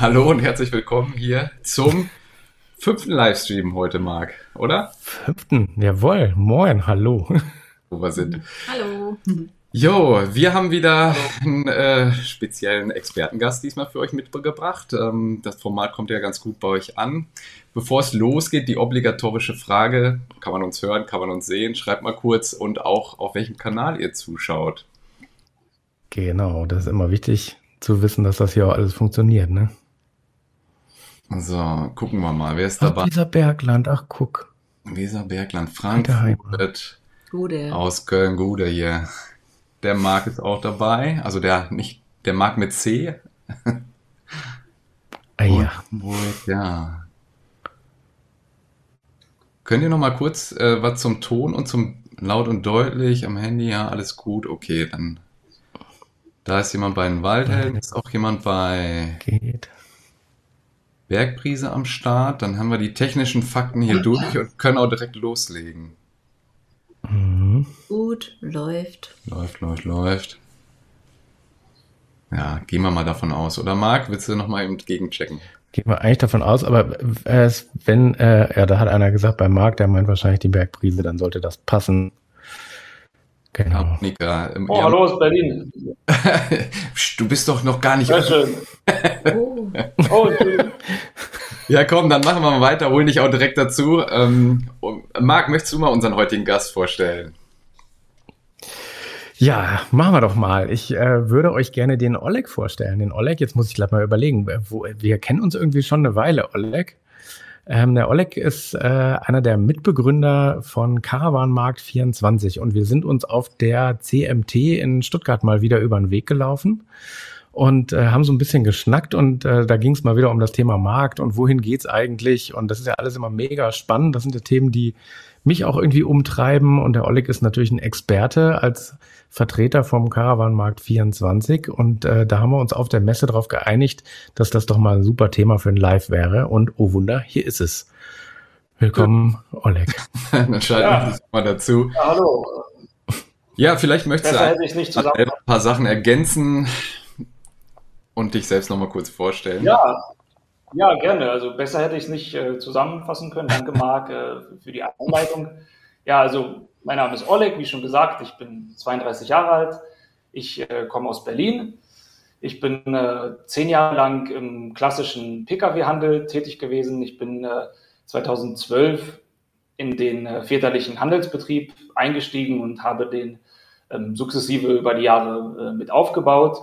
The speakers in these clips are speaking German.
Hallo und herzlich willkommen hier zum fünften Livestream heute, Marc, oder? Fünften, jawohl. Moin, hallo. Wo wir sind. Hallo. Jo, wir haben wieder einen äh, speziellen Expertengast diesmal für euch mitgebracht. Ähm, das Format kommt ja ganz gut bei euch an. Bevor es losgeht, die obligatorische Frage, kann man uns hören, kann man uns sehen, schreibt mal kurz und auch auf welchem Kanal ihr zuschaut. Genau, das ist immer wichtig zu wissen, dass das hier auch alles funktioniert, ne? So, gucken wir mal, wer ist Ach, dabei? dieser Bergland, ach guck. Weserbergland. Frankfurt, Gute. aus Köln, Gude hier. Der Marc ist auch dabei, also der nicht, der Marc mit C. Ah, ja. Hamburg, ja. Könnt ihr noch mal kurz äh, was zum Ton und zum laut und deutlich am Handy? Ja, alles gut. Okay, dann. Da ist jemand bei den Waldhelden, ist auch jemand bei Geht. Bergprise am Start. Dann haben wir die technischen Fakten hier durch und können auch direkt loslegen. Mhm. Gut, läuft. Läuft, läuft, läuft. Ja, gehen wir mal davon aus. Oder Marc, willst du noch mal eben gegenchecken? Gehen wir eigentlich davon aus, aber wenn, äh, ja, da hat einer gesagt, bei Marc, der meint wahrscheinlich die Bergprise, dann sollte das passen. Genau. Ähm, Oh, hallo aus Berlin. Du bist doch noch gar nicht Sehr schön. Oh, Oh. Ja, komm, dann machen wir mal weiter, hol dich auch direkt dazu. Ähm, Marc, möchtest du mal unseren heutigen Gast vorstellen? Ja, machen wir doch mal. Ich äh, würde euch gerne den Oleg vorstellen. Den Oleg, jetzt muss ich gleich mal überlegen, wo, wir kennen uns irgendwie schon eine Weile, Oleg. Ähm, der Oleg ist äh, einer der Mitbegründer von Caravanmarkt 24 und wir sind uns auf der CMT in Stuttgart mal wieder über den Weg gelaufen und äh, haben so ein bisschen geschnackt und äh, da ging es mal wieder um das Thema Markt und wohin geht's eigentlich und das ist ja alles immer mega spannend. Das sind ja Themen, die mich auch irgendwie umtreiben und der Oleg ist natürlich ein Experte als Vertreter vom Caravanmarkt 24 und äh, da haben wir uns auf der Messe darauf geeinigt, dass das doch mal ein super Thema für ein Live wäre und oh Wunder, hier ist es. Willkommen, Oleg. dann schalten Ja. wir uns mal dazu. Ja, hallo. Ja, vielleicht möchtest Besser du ein paar Sachen ergänzen und dich selbst noch mal kurz vorstellen. Ja, ja, gerne. Also besser hätte ich es nicht äh, zusammenfassen können. Danke, Marc, äh, für die Anleitung. Ja, also mein Name ist Oleg, wie schon gesagt. Ich bin 32 Jahre alt. Ich äh, komme aus Berlin. Ich bin äh, zehn Jahre lang im klassischen Pkw-Handel tätig gewesen. Ich bin äh, 2012 in den äh, väterlichen Handelsbetrieb eingestiegen und habe den ähm, sukzessive über die Jahre äh, mit aufgebaut.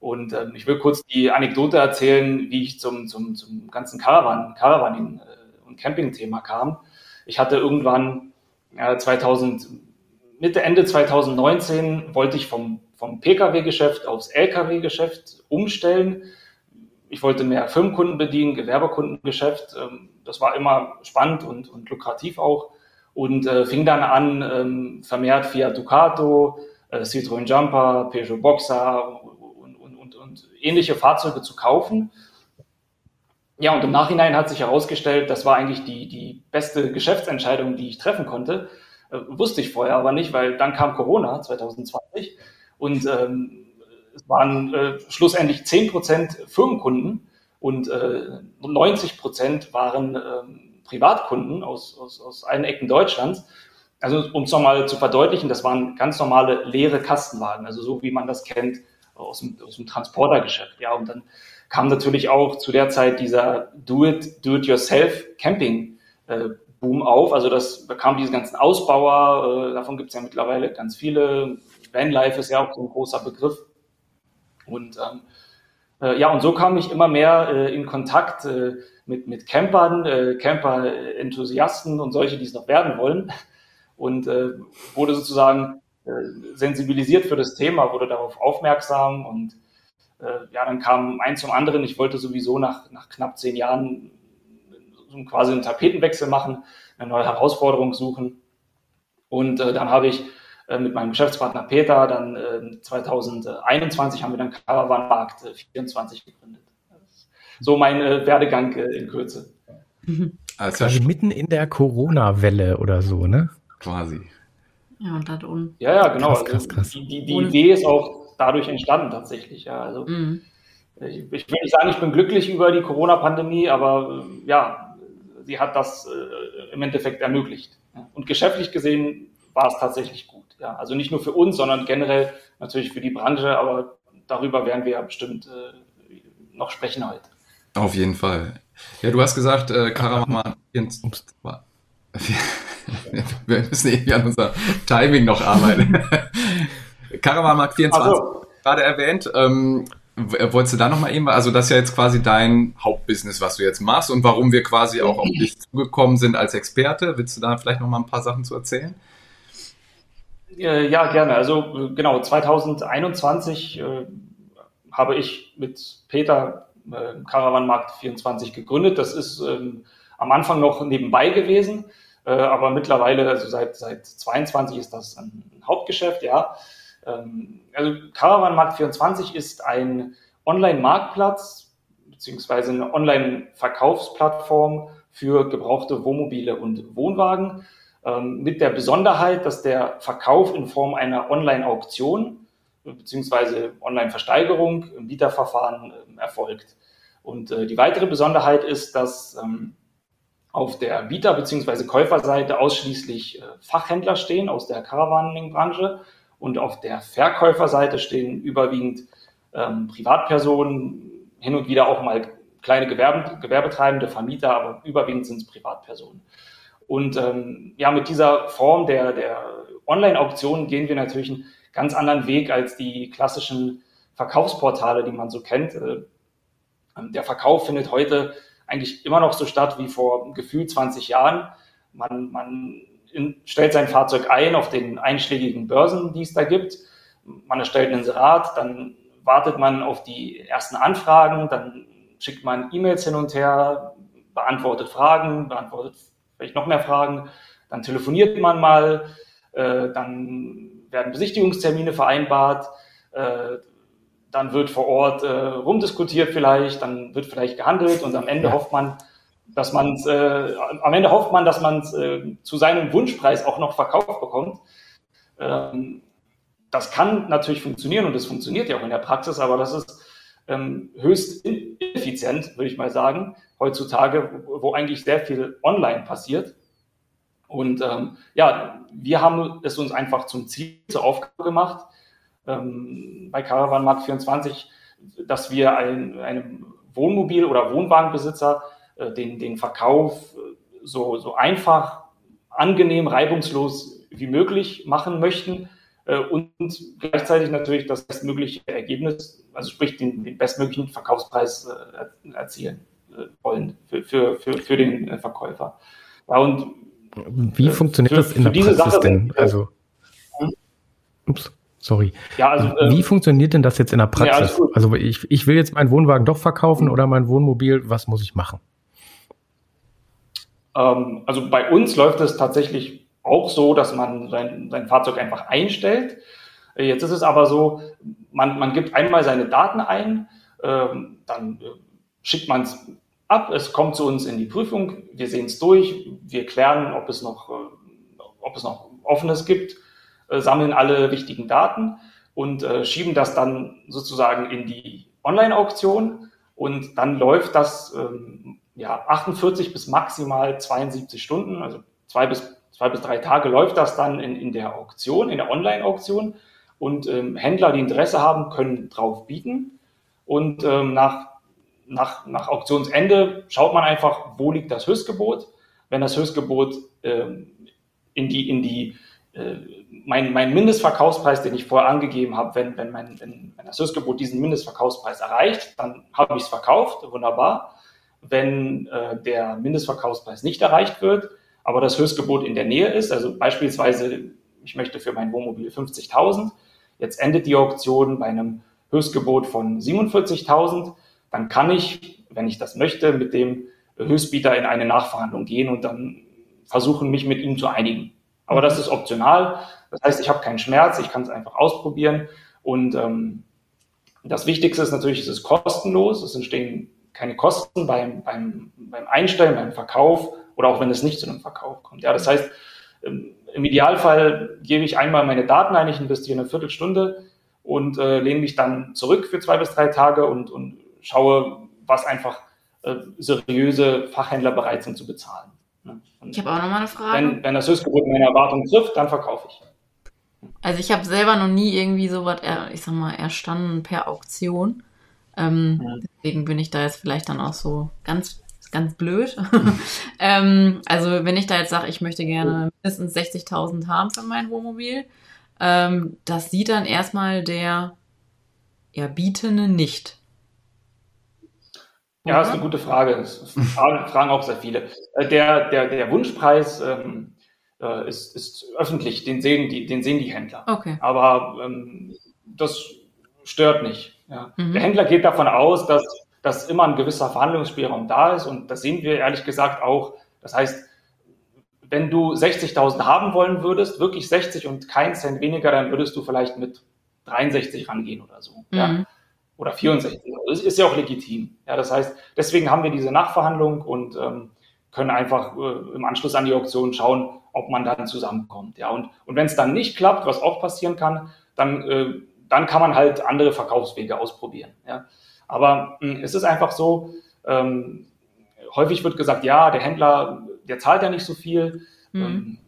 Und ähm, ich will kurz die Anekdote erzählen, wie ich zum, zum, zum ganzen Caravan, Caravaning äh, und Camping-Thema kam. Ich hatte irgendwann äh, 2000, Mitte, Ende 2019 wollte ich vom, vom Pkw-Geschäft aufs Lkw-Geschäft umstellen. Ich wollte mehr Firmenkunden bedienen, Gewerbekundengeschäft. Ähm, das war immer spannend und, und lukrativ auch. Und äh, fing dann an, ähm, vermehrt Fiat Ducato, äh, Citroën Jumper, Peugeot Boxer und, und, und, und ähnliche Fahrzeuge zu kaufen. Ja, und im Nachhinein hat sich herausgestellt, das war eigentlich die, die beste Geschäftsentscheidung, die ich treffen konnte. Äh, wusste ich vorher aber nicht, weil dann kam Corona 2020 und ähm, es waren äh, schlussendlich 10% Firmenkunden und äh, 90% waren ähm, Privatkunden aus, aus, aus allen Ecken Deutschlands. Also um es nochmal zu verdeutlichen, das waren ganz normale leere Kastenwagen, also so wie man das kennt aus dem, aus dem Transportergeschäft. Ja, und dann kam natürlich auch zu der Zeit dieser Do-it, Do-it-yourself Camping äh, Boom auf. Also das da kamen diese ganzen Ausbauer, äh, davon gibt es ja mittlerweile ganz viele. Vanlife ist ja auch so ein großer Begriff. Und ähm, äh, ja, und so kam ich immer mehr äh, in Kontakt äh, mit, mit Campern, äh, Camper-Enthusiasten und solche, die es noch werden wollen. Und äh, wurde sozusagen sensibilisiert für das Thema, wurde darauf aufmerksam und äh, ja, dann kam eins zum anderen. Ich wollte sowieso nach, nach knapp zehn Jahren so quasi einen Tapetenwechsel machen, eine neue Herausforderung suchen. Und äh, dann habe ich äh, mit meinem Geschäftspartner Peter dann äh, 2021 haben wir dann Caravan Markt äh, 24 gegründet. Das ist so mein äh, Werdegang äh, in Kürze. Also Quasi mitten in der Corona-Welle oder so, ne? quasi. Ja, und das un. Ja, ja, genau. Krass, Also krass, krass. Die, die, die Idee ist auch dadurch entstanden tatsächlich. Ja, also Mhm. ich, ich will nicht sagen, ich bin glücklich über die Corona-Pandemie, aber äh, ja, sie hat das äh, im Endeffekt ermöglicht. Und geschäftlich gesehen war es tatsächlich gut. Ja, also nicht nur für uns, sondern generell natürlich für die Branche, aber darüber werden wir ja bestimmt äh, noch sprechen heute. Auf jeden Fall. Ja, du hast gesagt, äh, Karaman. wir müssen irgendwie an unser Timing noch arbeiten. Caravan Mark 24, also. gerade erwähnt. Ähm, wolltest du da nochmal eben, also das ist ja jetzt quasi dein Hauptbusiness, was du jetzt machst und warum wir quasi auch auf dich zugekommen sind als Experte. Willst du da vielleicht nochmal ein paar Sachen zu erzählen? Äh, ja, gerne. Also genau, 2021 äh, habe ich mit Peter äh, Caravanmarkt 24 gegründet. Das ist ähm, am Anfang noch nebenbei gewesen, äh, aber mittlerweile, also seit, seit 22 ist das ein Hauptgeschäft, ja. Ähm, also Caravanmarkt 24 ist ein Online-Marktplatz beziehungsweise eine Online-Verkaufsplattform für gebrauchte Wohnmobile und Wohnwagen ähm, mit der Besonderheit, dass der Verkauf in Form einer Online-Auktion beziehungsweise Online-Versteigerung im Bieterverfahren äh, erfolgt. Und äh, die weitere Besonderheit ist, dass ähm, auf der Bieter- bzw. Käuferseite ausschließlich äh, Fachhändler stehen aus der Caravaning-Branche und auf der Verkäuferseite stehen überwiegend ähm, Privatpersonen, hin und wieder auch mal kleine Gewerbe, Gewerbetreibende, Vermieter, aber überwiegend sind es Privatpersonen. Und ähm, ja, mit dieser Form der, der Online-Auktionen gehen wir natürlich einen ganz anderen Weg als die klassischen Verkaufsportale, die man so kennt. Äh, der Verkauf findet heute eigentlich immer noch so statt wie vor gefühlt 20 Jahren. Man, man in, stellt sein Fahrzeug ein auf den einschlägigen Börsen, die es da gibt. Man erstellt ein Inserat, dann wartet man auf die ersten Anfragen, dann schickt man E-Mails hin und her, beantwortet Fragen, beantwortet vielleicht noch mehr Fragen, dann telefoniert man mal, äh, dann werden Besichtigungstermine vereinbart, äh, dann wird vor Ort äh, rumdiskutiert vielleicht, dann wird vielleicht gehandelt und am Ende ja. hofft man, dass man äh, am Ende hofft man, dass man äh, zu seinem Wunschpreis auch noch verkauft bekommt. Ähm, das kann natürlich funktionieren und es funktioniert ja auch in der Praxis, aber das ist ähm, höchst ineffizient, würde ich mal sagen, heutzutage, wo, wo eigentlich sehr viel online passiert. Und ähm, ja, wir haben es uns einfach zum Ziel, zur Aufgabe gemacht, ähm, bei Caravan Markt 24, dass wir ein, einem Wohnmobil- oder Wohnwagenbesitzer äh, den, den Verkauf äh, so, so einfach, angenehm, reibungslos wie möglich machen möchten äh, und gleichzeitig natürlich das bestmögliche Ergebnis, also sprich den, den bestmöglichen Verkaufspreis erzielen wollen für, für, für, für den Verkäufer. Ja, und wie funktioniert das in der Praxis Sache, denn? Also, hm? ups. Sorry. Ja, also, Wie ähm, funktioniert denn das jetzt in der Praxis? Ja, also ich, ich will jetzt meinen Wohnwagen doch verkaufen oder mein Wohnmobil. Was muss ich machen? Ähm, also bei uns läuft es tatsächlich auch so, dass man sein, sein Fahrzeug einfach einstellt. Äh, jetzt ist es aber so, man, man gibt einmal seine Daten ein, ähm, dann äh, schickt man es ab, es kommt zu uns in die Prüfung, wir sehen es durch, wir klären, ob es noch, äh, ob es noch Offenes gibt äh, sammeln alle wichtigen Daten und äh, schieben das dann sozusagen in die Online-Auktion. Und dann läuft das ähm, ja 48 bis maximal 72 Stunden, also zwei bis zwei bis drei Tage läuft das dann in, in der Auktion, in der Online-Auktion. Und ähm, Händler, die Interesse haben, können drauf bieten. Und ähm, nach nach, nach Auktionsende schaut man einfach, wo liegt das Höchstgebot. Wenn das Höchstgebot ähm, in die, in die äh, mein, mein Mindestverkaufspreis, den ich vorher angegeben habe, wenn, wenn, mein, wenn, das Höchstgebot diesen Mindestverkaufspreis erreicht, dann habe ich es verkauft, wunderbar. Wenn äh, der Mindestverkaufspreis nicht erreicht wird, aber das Höchstgebot in der Nähe ist, also beispielsweise, ich möchte für mein Wohnmobil 50.000, jetzt endet die Auktion bei einem Höchstgebot von 47.000, dann kann ich, wenn ich das möchte, mit dem Höchstbieter in eine Nachverhandlung gehen und dann versuchen, mich mit ihm zu einigen. Aber das ist optional. Das heißt, ich habe keinen Schmerz, ich kann es einfach ausprobieren. Und ähm, das Wichtigste ist natürlich, es ist kostenlos. Es entstehen keine Kosten beim, beim, beim Einstellen, beim Verkauf oder auch wenn es nicht zu einem Verkauf kommt. Ja, das heißt, ähm, im Idealfall gebe ich einmal meine Daten ein, ich investiere eine Viertelstunde und äh, lehne mich dann zurück für zwei bis drei Tage und, und schaue, was einfach äh, seriöse Fachhändler bereit sind zu bezahlen. Ne? ich habe auch noch mal eine Frage. Wenn, wenn das Höchstgebot meine Erwartungen trifft, dann verkaufe ich. Also ich habe selber noch nie irgendwie so was, ich sag mal, erstanden per Auktion. Ähm, ja. Deswegen bin ich da jetzt vielleicht dann auch so ganz, ganz blöd. ähm, also wenn ich da jetzt sage, ich möchte gerne mindestens 60.000 haben für mein Wohnmobil, ähm, das sieht dann erstmal der Erbietende nicht. Ja, ist eine gute Frage. Das fragen auch sehr viele. Äh, der, der, der Wunschpreis ähm, äh, ist, ist öffentlich, den sehen die, den sehen die Händler. Okay. Aber ähm, das stört nicht. Ja. Mhm. Der Händler geht davon aus, dass, dass immer ein gewisser Verhandlungsspielraum da ist und das sehen wir ehrlich gesagt auch. Das heißt, wenn du 60.000 haben wollen würdest, wirklich 60 und kein Cent weniger, dann würdest du vielleicht mit 63 rangehen oder so. Mhm. Ja oder 64. Das ist ja auch legitim. Ja, das heißt, deswegen haben wir diese Nachverhandlung und ähm, können einfach äh, im Anschluss an die Auktion schauen, ob man dann zusammenkommt. Ja, und, und wenn es dann nicht klappt, was auch passieren kann, dann, äh, dann kann man halt andere Verkaufswege ausprobieren. Ja. Aber mh, hm, es ist einfach so, ähm, häufig wird gesagt, ja, der Händler, der zahlt ja nicht so viel. Mhm. Ähm,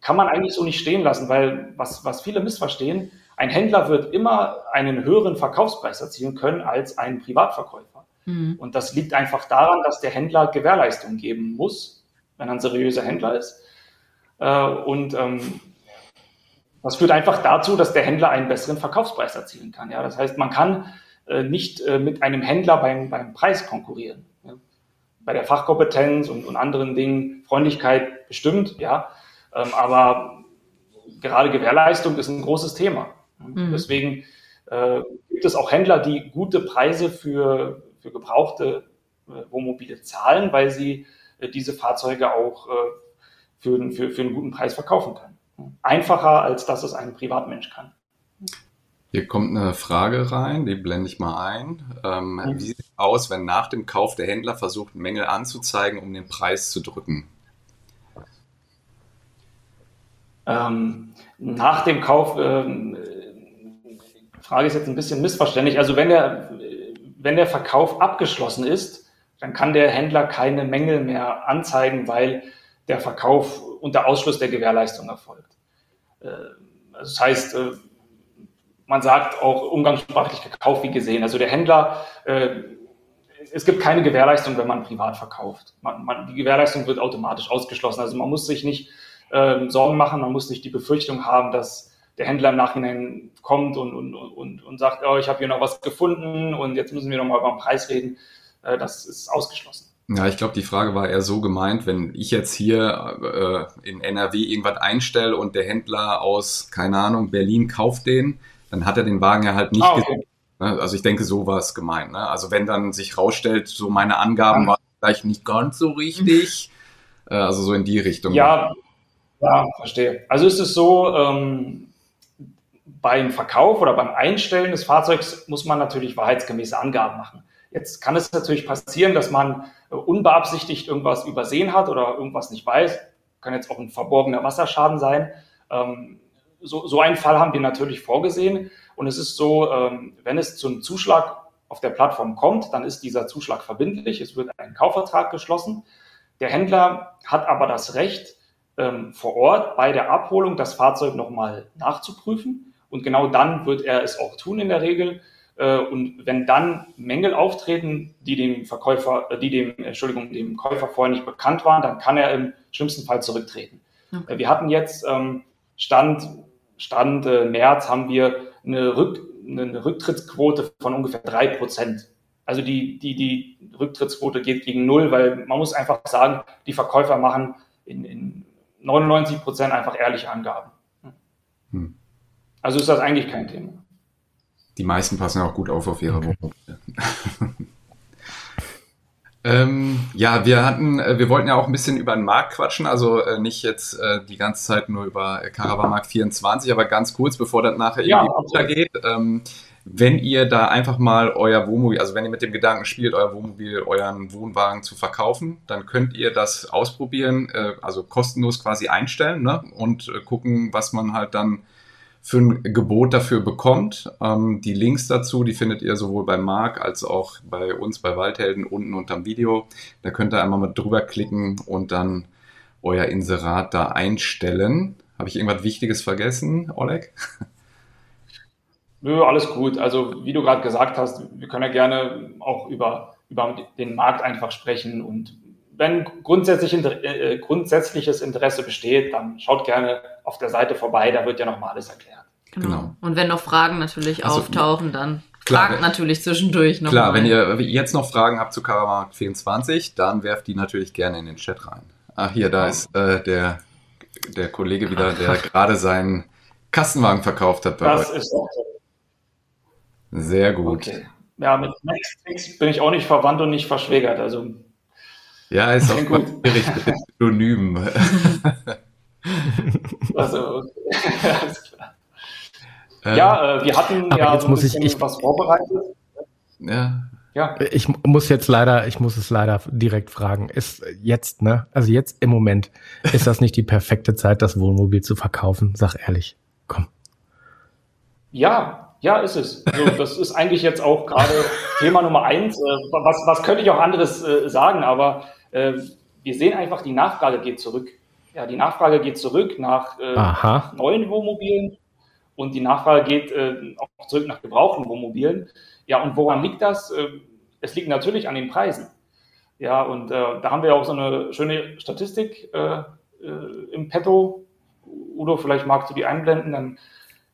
kann man eigentlich so nicht stehen lassen, weil was, was viele missverstehen, ein Händler wird immer einen höheren Verkaufspreis erzielen können als ein Privatverkäufer. Mhm. Und das liegt einfach daran, dass der Händler Gewährleistung geben muss, wenn er ein seriöser Händler ist. Äh, und ähm, das führt einfach dazu, dass der Händler einen besseren Verkaufspreis erzielen kann. Ja? Das heißt, man kann äh, nicht äh, mit einem Händler beim, beim Preis konkurrieren. Ja? Bei der Fachkompetenz und, und anderen Dingen, Freundlichkeit bestimmt, ja. Ähm, aber gerade Gewährleistung ist ein großes Thema. Mhm. Deswegen äh, gibt es auch Händler, die gute Preise für, für gebrauchte äh, Wohnmobile zahlen, weil sie äh, diese Fahrzeuge auch für, für, für einen guten Preis verkaufen können. Einfacher, als dass es ein Privatmensch kann. Hier kommt eine Frage rein, die blende ich mal ein. Ähm, mhm. Wie sieht es aus, wenn nach dem Kauf der Händler versucht, Mängel anzuzeigen, um den Preis zu drücken? Ähm, nach dem Kauf ähm, Frage ist jetzt ein bisschen missverständlich. Also wenn der, wenn der Verkauf abgeschlossen ist, dann kann der Händler keine Mängel mehr anzeigen, weil der Verkauf unter Ausschluss der Gewährleistung erfolgt. Äh, das heißt, äh, man sagt auch umgangssprachlich gekauft wie gesehen. Also der Händler, äh, es gibt keine Gewährleistung, wenn man privat verkauft. Die Gewährleistung wird automatisch ausgeschlossen. Also man muss sich nicht äh, Sorgen machen, man muss nicht die Befürchtung haben, dass der Händler im Nachhinein kommt und, und, und, und sagt, oh, ich habe hier noch was gefunden und jetzt müssen wir noch mal über den Preis reden. Das ist ausgeschlossen. Ja, ich glaube, die Frage war eher so gemeint, wenn ich jetzt hier äh, in NRW irgendwas einstelle und der Händler aus, keine Ahnung, Berlin kauft den, dann hat er den Wagen ja halt nicht ah, okay. Ne? Also ich denke, so war es gemeint. Ne? Also wenn dann sich rausstellt, so meine Angaben ja. waren vielleicht nicht ganz so richtig, äh, also so in die Richtung. Ja, ja, verstehe. Also ist es so, ähm, beim Verkauf oder beim Einstellen des Fahrzeugs muss man natürlich wahrheitsgemäße Angaben machen. Jetzt kann es natürlich passieren, dass man unbeabsichtigt irgendwas übersehen hat oder irgendwas nicht weiß. Kann jetzt auch ein verborgener Wasserschaden sein. Ähm, so, so einen Fall haben wir natürlich vorgesehen. Und es ist so, ähm, wenn es zum Zuschlag auf der Plattform kommt, dann ist dieser Zuschlag verbindlich. Es wird ein Kaufvertrag geschlossen. Der Händler hat aber das Recht, ähm, vor Ort bei der Abholung das Fahrzeug nochmal nachzuprüfen und genau dann wird er es auch tun in der Regel. Äh, und wenn dann Mängel auftreten, die dem Verkäufer, äh, die dem, Entschuldigung, dem Käufer vorher nicht bekannt waren, dann kann er im schlimmsten Fall zurücktreten. Okay. Äh, wir hatten jetzt ähm, Stand, Stand März haben wir eine, Rück, eine Rücktrittsquote von ungefähr drei Prozent. Also die, die, die Rücktrittsquote geht gegen null, weil man muss einfach sagen, die Verkäufer machen in, in 99 Prozent einfach ehrliche Angaben. Hm. Also ist das eigentlich kein Thema. Die meisten passen ja auch gut auf auf ihre okay. Wohnung. ähm, ja, wir hatten, äh, wir wollten ja auch ein bisschen über den Markt quatschen, also äh, nicht jetzt äh, die ganze Zeit nur über Caravanmarkt 24, aber ganz kurz, bevor das nachher ja, irgendwie runtergeht. Ähm, wenn ihr da einfach mal euer Wohnmobil, also wenn ihr mit dem Gedanken spielt, euer Wohnmobil, euren Wohnwagen zu verkaufen, dann könnt ihr das ausprobieren, äh, also kostenlos quasi einstellen ne? und äh, gucken, was man halt dann für ein Gebot dafür bekommt. Ähm, die Links dazu, die findet ihr sowohl bei Marc als auch bei uns bei Waldhelden unten unterm Video. Da könnt ihr einmal mal drüber klicken und dann euer Inserat da einstellen. Habe ich irgendwas Wichtiges vergessen, Oleg? Nö, alles gut. Also wie du gerade gesagt hast, wir können ja gerne auch über, über den Markt einfach sprechen und wenn grundsätzlich, äh, äh, grundsätzliches Interesse besteht, dann schaut gerne auf der Seite vorbei, da wird ja nochmal alles erklärt. Genau. genau. Und wenn noch Fragen natürlich also, auftauchen, dann klar, fragt natürlich zwischendurch noch. Klar, mal. wenn ihr jetzt noch Fragen habt zu Karamark 24, dann werft die natürlich gerne in den Chat rein. Ach, hier, da ist äh, der, der Kollege wieder, der gerade seinen Kastenwagen verkauft hat. Bei das euch. ist auch so. Sehr gut. Okay. Ja, mit Max bin ich auch nicht verwandt und nicht verschwägert. Also ja, ist auch gut gerichtet. Synonym. also, okay. alles klar. Ähm, ja, äh, wir hatten ja jetzt so muss ich, ich, was vorbereitet. Ja. Ja. Ich muss jetzt leider, ich muss es leider direkt fragen. Ist jetzt, ne? Also jetzt im Moment, ist das nicht die perfekte Zeit, das Wohnmobil zu verkaufen? Sag ehrlich. Komm. Ja, ja, ist es. Also das ist eigentlich jetzt auch gerade Thema Nummer eins. Äh, was, was könnte ich auch anderes äh, sagen? Aber äh, wir sehen einfach, die Nachfrage geht zurück. Ja, die Nachfrage geht zurück nach, nach neuen Wohnmobilen und die Nachfrage geht auch zurück nach gebrauchten Wohnmobilen. Ja, und woran liegt das? es liegt natürlich an den Preisen. Ja, und da haben wir auch so eine schöne Statistik im Petto. Udo, vielleicht magst du die einblenden, dann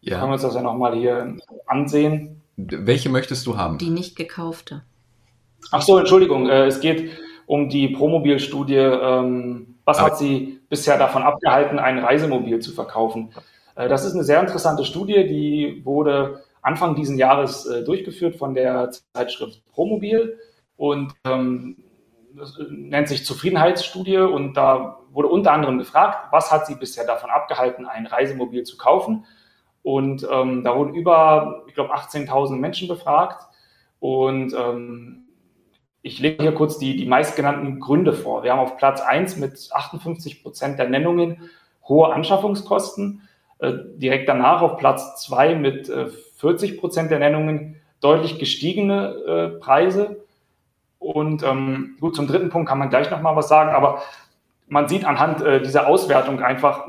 ja. Können wir uns das ja nochmal hier ansehen. Welche möchtest du haben? Die nicht gekaufte. Ach so, Entschuldigung. Äh, es geht um die Promobil-Studie. Ähm, was hat sie bisher davon abgehalten, ein Reisemobil zu verkaufen? Äh, das ist eine sehr interessante Studie, die wurde Anfang diesen Jahres äh, durchgeführt von der Zeitschrift Promobil und ähm, das nennt sich Zufriedenheitsstudie und da wurde unter anderem gefragt, was hat sie bisher davon abgehalten, ein Reisemobil zu kaufen? Und ähm, da wurden über, ich glaube, 18.000 Menschen befragt. Und ähm, ich lege hier kurz die, die meistgenannten Gründe vor. Wir haben auf Platz 1 mit 58 Prozent der Nennungen hohe Anschaffungskosten. Äh, direkt danach auf Platz 2 mit äh, 40 Prozent der Nennungen deutlich gestiegene äh, Preise. Und ähm, gut, zum dritten Punkt kann man gleich nochmal was sagen, aber man sieht anhand äh, dieser Auswertung einfach,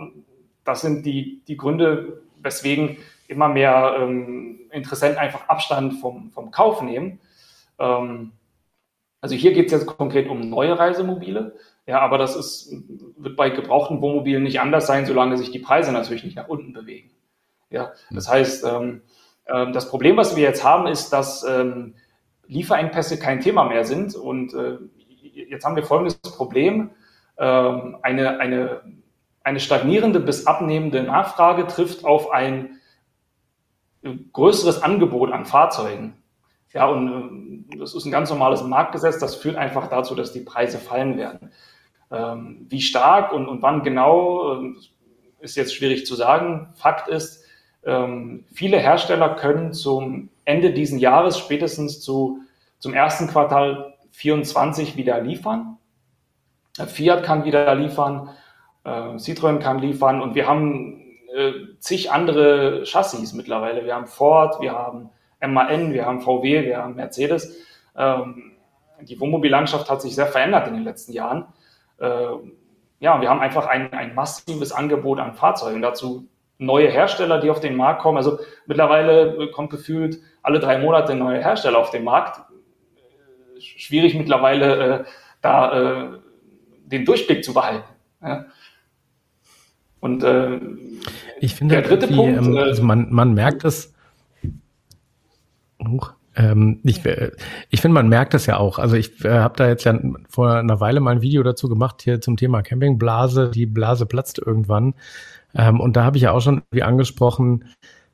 das sind die, die Gründe, weswegen immer mehr ähm, Interessenten einfach Abstand vom, vom Kauf nehmen. Ähm, also hier geht es jetzt konkret um neue Reisemobile. Ja, aber das ist, wird bei gebrauchten Wohnmobilen nicht anders sein, solange sich die Preise natürlich nicht nach unten bewegen. Ja, das heißt, ähm, äh, das Problem, was wir jetzt haben, ist, dass ähm, Lieferengpässe kein Thema mehr sind. Und äh, jetzt haben wir folgendes Problem. Ähm, eine, eine eine stagnierende bis abnehmende Nachfrage trifft auf ein größeres Angebot an Fahrzeugen. Ja, und äh, das ist ein ganz normales Marktgesetz, das führt einfach dazu, dass die Preise fallen werden. Ähm, wie stark und, und wann genau, äh, ist jetzt schwierig zu sagen. Fakt ist, ähm, viele Hersteller können zum Ende diesen Jahres spätestens zu, zum ersten Quartal 24 wieder liefern. Fiat kann wieder liefern, äh, Citroën kann liefern und wir haben äh, zig andere Chassis mittlerweile. Wir haben Ford, wir haben MAN, wir haben VW, wir haben Mercedes. Ähm, die Wohnmobillandschaft hat sich sehr verändert in den letzten Jahren. Äh, ja, wir haben einfach ein, ein massives Angebot an Fahrzeugen. Dazu neue Hersteller, die auf den Markt kommen. Also mittlerweile kommt gefühlt alle drei Monate ein neuer Hersteller auf den Markt. Schwierig mittlerweile äh, da äh, den Durchblick zu behalten. Ja. Und äh, ich finde, der dritte Punkt. Ähm, äh, also man, man merkt es. Huch, ähm, ich, äh, ich finde, man merkt es ja auch. Also ich äh, habe da jetzt ja vor einer Weile mal ein Video dazu gemacht hier zum Thema Campingblase. Die Blase platzt irgendwann. Ähm, und da habe ich ja auch schon wie angesprochen,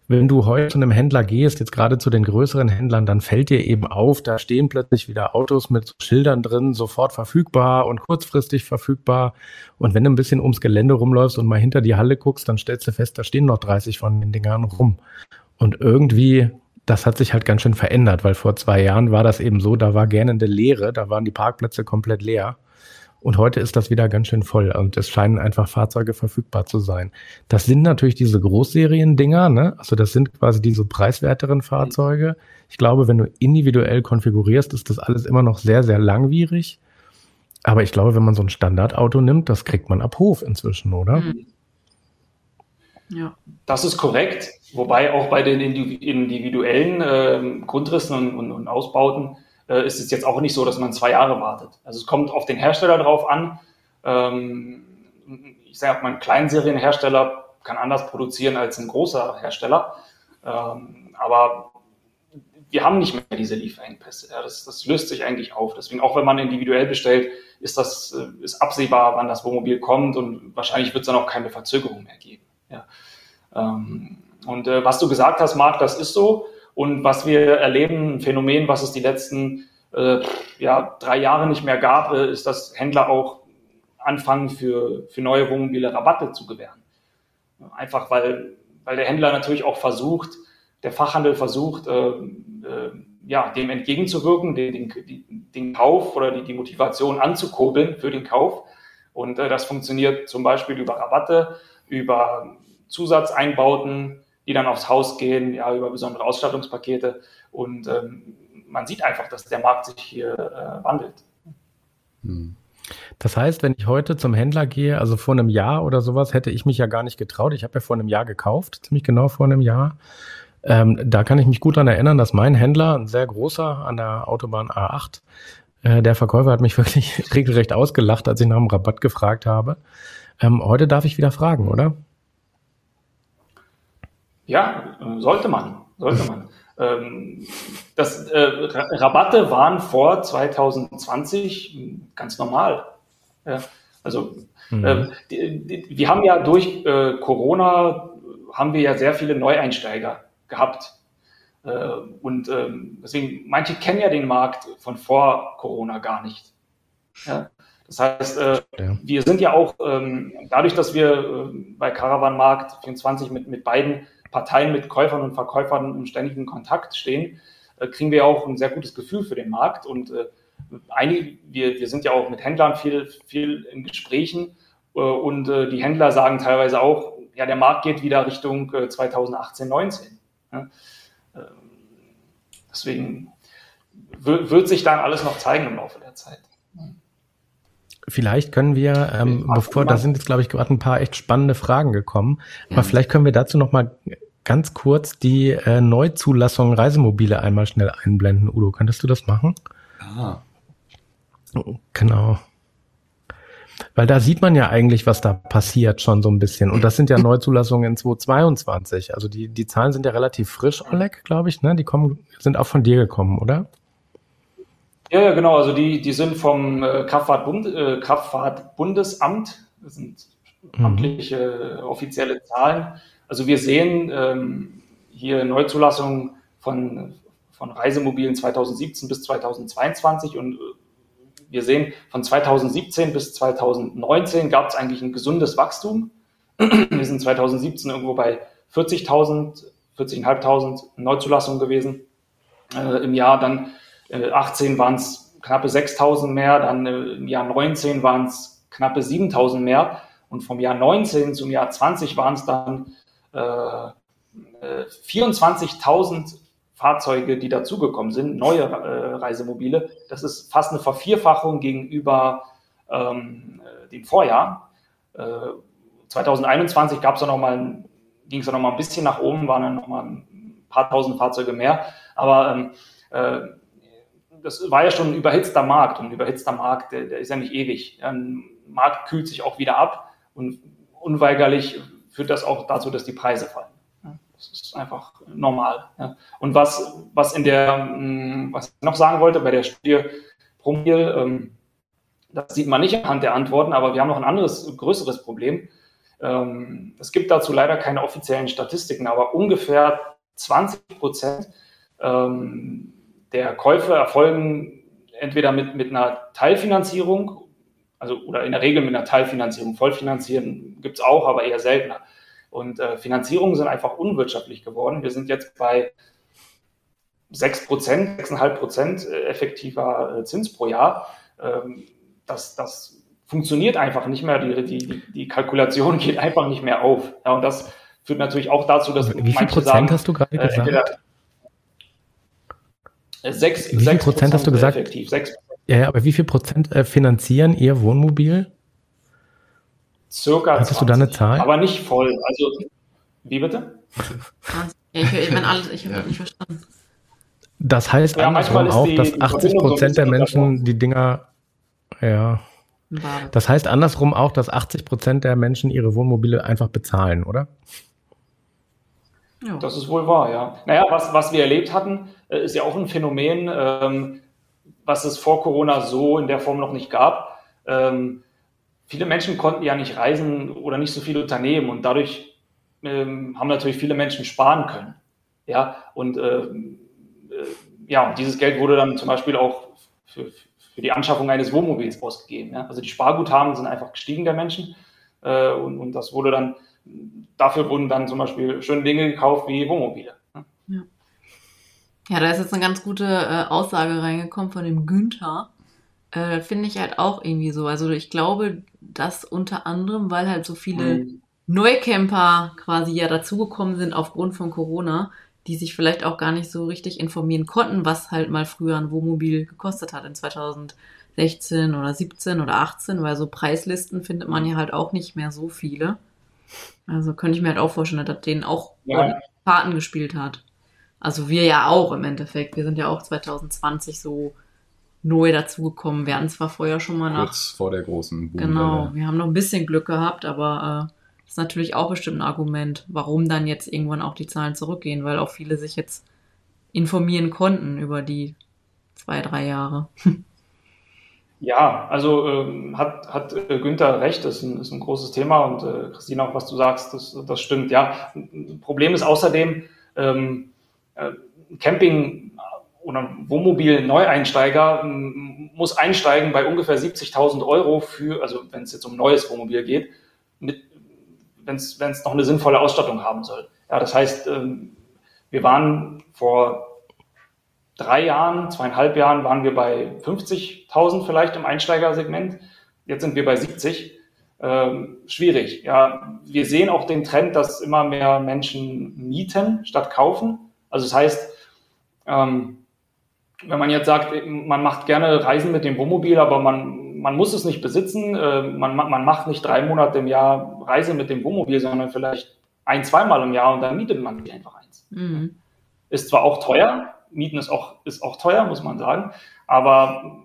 wenn du heute zu einem Händler gehst, jetzt gerade zu den größeren Händlern, dann fällt dir eben auf, da stehen plötzlich wieder Autos mit Schildern drin, sofort verfügbar und kurzfristig verfügbar. Und wenn du ein bisschen ums Gelände rumläufst und mal hinter die Halle guckst, dann stellst du fest, da stehen noch 30 von den Dingern rum. Und irgendwie, das hat sich halt ganz schön verändert, weil vor zwei Jahren war das eben so, da war gähnende Leere, da waren die Parkplätze komplett leer. Und heute ist das wieder ganz schön voll und es scheinen einfach Fahrzeuge verfügbar zu sein. Das sind natürlich diese Großserien-Dinger, ne? Also das sind quasi diese preiswerteren Fahrzeuge. Ich glaube, wenn du individuell konfigurierst, ist das alles immer noch sehr, sehr langwierig. Aber ich glaube, wenn man so ein Standardauto nimmt, das kriegt man ab Hof inzwischen, oder? Mhm. Ja. Das ist korrekt. Wobei auch bei den individuellen äh, Grundrissen und, und, und Ausbauten äh, ist es jetzt auch nicht so, dass man zwei Jahre wartet. Also es kommt auf den Hersteller drauf an. Ähm, ich sage mal, ein Kleinserienhersteller kann anders produzieren als ein großer Hersteller. Ähm, aber wir haben nicht mehr diese Lieferengpässe. Ja, das, das, löst sich eigentlich auf. Deswegen, auch wenn man individuell bestellt, ist das äh, ist absehbar, wann das Wohnmobil kommt und wahrscheinlich wird es dann auch keine Verzögerung mehr geben. Ja. Ähm, und äh, was du gesagt hast, Marc, das ist so. Und was wir erleben, ein Phänomen, was es die letzten äh, ja, drei Jahre nicht mehr gab, äh, ist, dass Händler auch anfangen, für, für neue Wohnmobile Rabatte zu gewähren. Einfach weil, weil der Händler natürlich auch versucht, der Fachhandel versucht, äh, äh, ja, dem entgegenzuwirken, den, den, den Kauf oder die, die Motivation anzukurbeln für den Kauf. Und äh, das funktioniert zum Beispiel über Rabatte, über Zusatzeinbauten, die dann aufs Haus gehen, ja, über besondere Ausstattungspakete. Und ähm, man sieht einfach, dass der Markt sich hier äh, wandelt. Hm. Das heißt, wenn ich heute zum Händler gehe, also vor einem Jahr oder sowas, hätte ich mich ja gar nicht getraut. Ich habe ja vor einem Jahr gekauft, ziemlich genau vor einem Jahr. Ähm, da kann ich mich gut daran erinnern, dass mein Händler, ein sehr großer an der Autobahn A8, äh, der Verkäufer hat mich wirklich regelrecht ausgelacht, als ich nach dem Rabatt gefragt habe. Ähm, heute darf ich wieder fragen, oder? Ja, sollte man, sollte man. Ähm, das, äh, Rabatte waren vor 2020 ganz normal. Ja, also mhm. äh, die, die, wir haben ja durch äh, Corona haben wir ja sehr viele Neueinsteiger gehabt. Äh, und ähm, deswegen, manche kennen ja den Markt von vor Corona gar nicht. Ja? Das heißt, äh, ja. wir sind ja auch, ähm, dadurch, dass wir äh, bei Caravan Markt 24 mit, mit beiden Parteien mit Käufern und Verkäufern im ständigen Kontakt stehen, äh, kriegen wir auch ein sehr gutes Gefühl für den Markt. Und äh, einige, wir, wir sind ja auch mit Händlern viel, viel in Gesprächen äh, und die Händler sagen teilweise auch, ja, der Markt geht wieder Richtung 2018, 19. Ähm, deswegen wird sich dann alles noch zeigen im Laufe der Zeit. Vielleicht können wir, ähm, bevor, da sind jetzt, glaube ich, gerade ein paar echt spannende Fragen gekommen, aber vielleicht können wir dazu noch mal ganz kurz die äh, Neuzulassung Reisemobile einmal schnell einblenden. Udo, könntest du das machen? Ah. Genau. Weil da sieht man ja eigentlich, was da passiert schon so ein bisschen. Und das sind ja Neuzulassungen in 2022. Also die, die Zahlen sind ja relativ frisch, Oleg, glaube ich. Ne? Die kommen, sind auch von dir gekommen, oder? Ja, ja, genau. Also die, die sind vom äh, Kraftfahrtbund, äh, Kraftfahrtbundesamt. Das sind mhm. amtliche äh, offizielle Zahlen. Also wir sehen ähm, hier Neuzulassungen von, von Reisemobilen 2017 bis 2022 und äh, wir sehen von 2017 bis 2019 gab es eigentlich ein gesundes Wachstum. Wir sind 2017 irgendwo bei 40.000, 40.500 Neuzulassungen gewesen äh, im Jahr. Dann 18 waren es knappe 6.000 mehr, dann im Jahr 19 waren es knappe 7.000 mehr und vom Jahr 19 zum Jahr 20 waren es dann äh, 24.000 äh, Fahrzeuge, die dazugekommen sind, neue äh, Reisemobile. Das ist fast eine Vervierfachung gegenüber ähm, dem Vorjahr. Äh, 2021 gab es noch mal, ging es noch mal ein bisschen nach oben, waren dann noch mal ein paar tausend Fahrzeuge mehr. Aber ähm, äh, das war ja schon ein überhitzter Markt und ein überhitzter Markt, der, der ist ja nicht ewig. Ein Markt kühlt sich auch wieder ab und unweigerlich führt das auch dazu, dass die Preise fallen. Das ist einfach normal. Und was, was in der, hm, was ich noch sagen wollte bei der Studie Promil, ähm, das sieht man nicht anhand der Antworten, aber wir haben noch ein anderes, größeres Problem. Ähm, es gibt dazu leider keine offiziellen Statistiken, aber ungefähr 20 Prozent ähm, der Käufe erfolgen entweder mit, mit einer Teilfinanzierung, also oder in der Regel mit einer Teilfinanzierung. Vollfinanzieren gibt es auch, aber eher seltener. Und äh, Finanzierungen sind einfach unwirtschaftlich geworden. Wir sind jetzt bei 6 Prozent, 6,5 Prozent äh, effektiver äh, Zins pro Jahr. Ähm, das, das funktioniert einfach nicht mehr, die, die, die Kalkulation geht einfach nicht mehr auf. Ja, und das führt natürlich auch dazu, dass Wie viel Prozent sagen, hast du gerade äh, gesagt? Äh, sechs, wie viel Prozent hast du gesagt? Effektiv, sechs ja, aber wie viel Prozent äh, finanzieren Ihr Wohnmobil? Circa Hattest 20, du da eine Zahl? Aber nicht voll. Also, wie bitte? ich, ich, alles, ich habe ja. nicht verstanden. Das heißt ja, andersrum auch, die, dass 80 Prozent der Menschen die Dinger, ja. Das heißt andersrum auch, dass 80 Prozent der Menschen ihre Wohnmobile einfach bezahlen, oder? Ja. Das ist wohl wahr, ja. Naja, was, was wir erlebt hatten, äh, ist ja auch ein Phänomen, ähm, was es vor Corona so in der Form noch nicht gab. Ähm, viele Menschen konnten ja nicht reisen oder nicht so viele Unternehmen und dadurch ähm, haben natürlich viele Menschen sparen können. Ja, und äh, äh, ja, dieses Geld wurde dann zum Beispiel auch für, für die Anschaffung eines Wohnmobils ausgegeben. Ja? Also die Sparguthaben sind einfach gestiegen der Menschen äh, und, und das wurde dann dafür wurden dann zum Beispiel schöne Dinge gekauft wie Wohnmobile. Ja. ja, da ist jetzt eine ganz gute äh, Aussage reingekommen von dem Günther. Äh, Finde ich halt auch irgendwie so. Also ich glaube, dass unter anderem, weil halt so viele mhm. Neucamper quasi ja dazugekommen sind aufgrund von Corona, die sich vielleicht auch gar nicht so richtig informieren konnten, was halt mal früher ein Wohnmobil gekostet hat in 2016 oder 17 oder 18, weil so Preislisten findet man ja halt auch nicht mehr so viele. Also könnte ich mir halt auch vorstellen, dass denen auch ja. Karten gespielt hat. Also wir ja auch im Endeffekt. Wir sind ja auch 2020 so neu dazugekommen. Wir hatten zwar vorher schon mal nach. Kurz vor der großen Boom Genau, wir haben noch ein bisschen Glück gehabt, aber äh, das ist natürlich auch bestimmt ein Argument, warum dann jetzt irgendwann auch die Zahlen zurückgehen, weil auch viele sich jetzt informieren konnten über die zwei, drei Jahre. Ja, also ähm, hat, hat äh, Günther recht, das ist ein, ist ein großes Thema und äh, Christine, auch was du sagst, das, das stimmt. Ja, Problem ist außerdem, ähm, äh, Camping oder Wohnmobil-Neueinsteiger muss einsteigen bei ungefähr 70.000 Euro für, also wenn es jetzt um neues Wohnmobil geht, wenn es noch eine sinnvolle Ausstattung haben soll. Ja, das heißt, ähm, wir waren vor drei Jahren, zweieinhalb Jahren waren wir bei 50.000 vielleicht im Einsteigersegment. Jetzt sind wir bei 70. Ähm, schwierig. Ja, wir sehen auch den Trend, dass immer mehr Menschen mieten statt kaufen. Also das heißt, ähm, wenn man jetzt sagt, man macht gerne Reisen mit dem Wohnmobil, aber man, man muss es nicht besitzen, äh, man, man macht nicht drei Monate im Jahr Reise mit dem Wohnmobil, sondern vielleicht ein, zweimal im Jahr und dann mietet man sich einfach eins. Mhm. Ist zwar auch teuer, Mieten ist auch, ist auch teuer, muss man sagen. Aber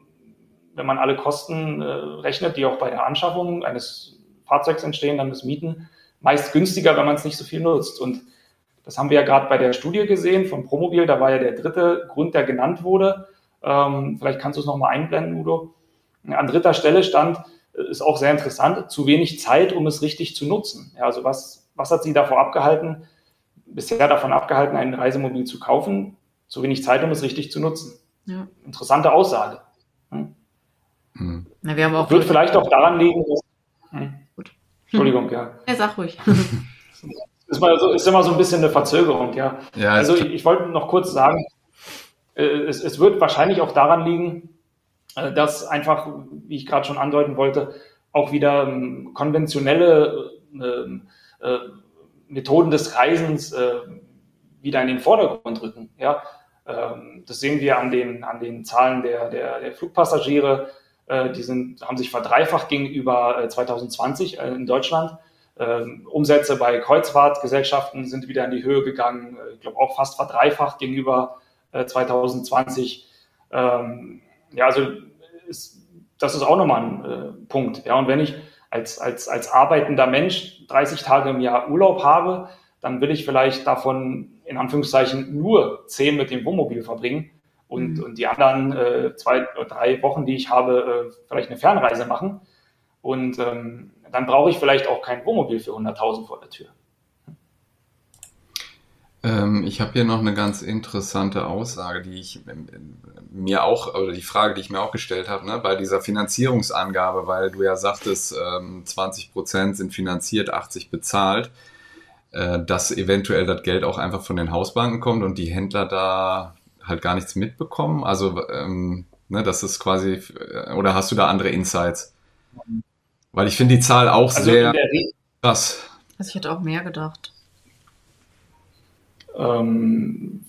wenn man alle Kosten äh, rechnet, die auch bei der Anschaffung eines Fahrzeugs entstehen, dann ist Mieten meist günstiger, wenn man es nicht so viel nutzt. Und das haben wir ja gerade bei der Studie gesehen von Promobil. Da war ja der dritte Grund, der genannt wurde. Ähm, vielleicht kannst du es nochmal einblenden, Udo. An dritter Stelle stand, äh, ist auch sehr interessant, zu wenig Zeit, um es richtig zu nutzen. Ja, also was, was hat Sie davor abgehalten, bisher davon abgehalten, ein Reisemobil zu kaufen? Zu wenig Zeit, um es richtig zu nutzen. Ja. Interessante Aussage. Hm? Hm. Na, wir haben auch Wird vielleicht auch daran liegen, dass. Hm. Gut. Entschuldigung, ja. Ja, sag ruhig. ist, mal so, ist immer so ein bisschen eine Verzögerung, ja. ja also ich, ich, wollte noch kurz sagen, äh, es, es, wird wahrscheinlich auch daran liegen, äh, dass einfach, wie ich gerade schon andeuten wollte, auch wieder ähm, konventionelle äh, äh, Methoden des Reisens äh, wieder in den Vordergrund rücken. Ja? Ähm, das sehen wir an den, an den Zahlen der, der, der Flugpassagiere. Äh, die sind, haben sich verdreifacht gegenüber 2020 äh, äh, in Deutschland. Ähm, Umsätze bei Kreuzfahrtgesellschaften sind wieder in die Höhe gegangen. Ich glaube auch fast verdreifacht gegenüber 2020. Ähm, ja, also ist, das ist auch nochmal ein Punkt. Ja, und wenn ich als, als, als arbeitender Mensch 30 Tage im Jahr Urlaub habe, dann will ich vielleicht davon in Anführungszeichen nur zehn mit dem Wohnmobil verbringen und, mhm. und die anderen äh, zwei oder drei Wochen, die ich habe, äh, vielleicht eine Fernreise machen. Und ähm, dann brauche ich vielleicht auch kein Wohnmobil für 100.000 vor der Tür. Ähm, ich habe hier noch eine ganz interessante Aussage, die ich ähm, mir auch, oder die Frage, die ich mir auch gestellt habe, ne, bei dieser Finanzierungsangabe, weil du ja sagtest, ähm, 20 Prozent sind finanziert, 80 bezahlt äh, dass eventuell das Geld auch einfach von den Hausbanken kommt und die Händler da halt gar nichts mitbekommen? Also, ähm, ne, das ist quasi, äh, oder hast du da andere Insights? Weil ich finde die Zahl auch also sehr krass. Also ich hätte auch mehr gedacht. Ähm,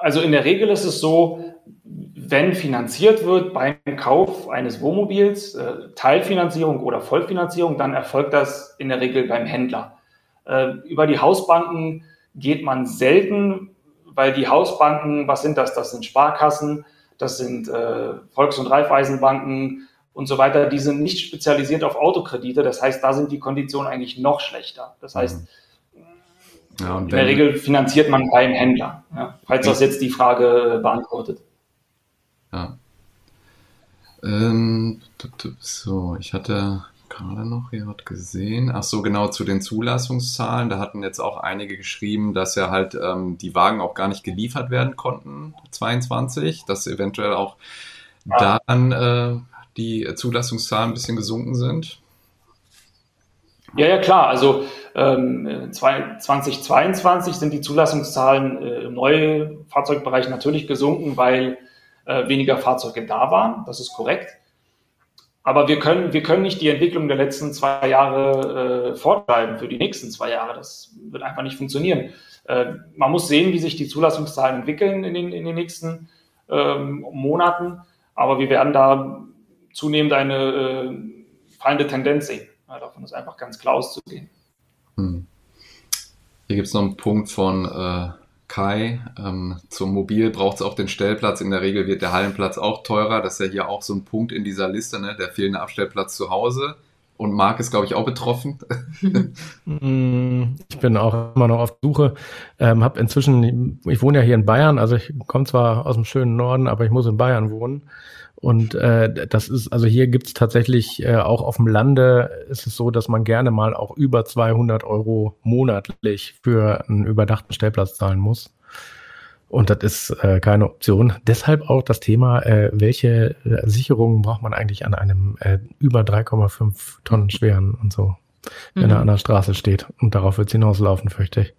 also in der Regel ist es so, wenn finanziert wird beim Kauf eines Wohnmobils, äh, Teilfinanzierung oder Vollfinanzierung, dann erfolgt das in der Regel beim Händler. Äh, über die Hausbanken geht man selten, weil die Hausbanken, was sind das? Das sind Sparkassen, das sind äh, Volks- und Raiffeisenbanken und so weiter. Die sind nicht spezialisiert auf Autokredite. Das heißt, da sind die Konditionen eigentlich noch schlechter. Das heißt, mhm. Ja, in der Regel finanziert man beim Händler, ja, falls das jetzt die Frage beantwortet. Ja. Ähm, so, ich hatte gerade noch hier was gesehen. Ach so, genau zu den Zulassungszahlen. Da hatten jetzt auch einige geschrieben, dass ja halt ähm, die Wagen auch gar nicht geliefert werden konnten, 22, dass eventuell auch ja. daran äh, die Zulassungszahlen ein bisschen gesunken sind. Ja, ja, klar. Also ähm, 2022 sind die Zulassungszahlen äh, im Neufahrzeugbereich natürlich gesunken, weil äh, weniger Fahrzeuge da waren. Das ist korrekt. Aber wir können, wir können nicht die Entwicklung der letzten zwei Jahre äh, fortschreiben für die nächsten zwei Jahre. Das wird einfach nicht funktionieren. Äh, man muss sehen, wie sich die Zulassungszahlen entwickeln in den, in den nächsten ähm, Monaten. Aber wir werden da zunehmend eine äh, fallende Tendenz sehen. Ja, davon ist einfach ganz klar auszugehen. Hm. Hier gibt es noch einen Punkt von äh, Kai. Ähm, zum Mobil braucht es auch den Stellplatz. In der Regel wird der Hallenplatz auch teurer. Das ist ja hier auch so ein Punkt in dieser Liste, ne? der fehlende Abstellplatz zu Hause. Und Marc ist, glaube ich, auch betroffen. Mm, ich bin auch immer noch auf Suche. Ähm, hab inzwischen, ich wohne ja hier in Bayern, also ich komme zwar aus dem schönen Norden, aber ich muss in Bayern wohnen. Und äh, das ist, also hier gibt's tatsächlich äh, auch auf dem Lande ist es so, dass man gerne mal auch über 200 Euro monatlich für einen überdachten Stellplatz zahlen muss. Und das ist äh, keine Option. Deshalb auch das Thema, äh, welche äh, Sicherungen braucht man eigentlich an einem äh, über 3,5 Tonnen schweren und so, wenn mhm. er an der Straße steht. Und darauf wird es hinauslaufen, fürchte ich.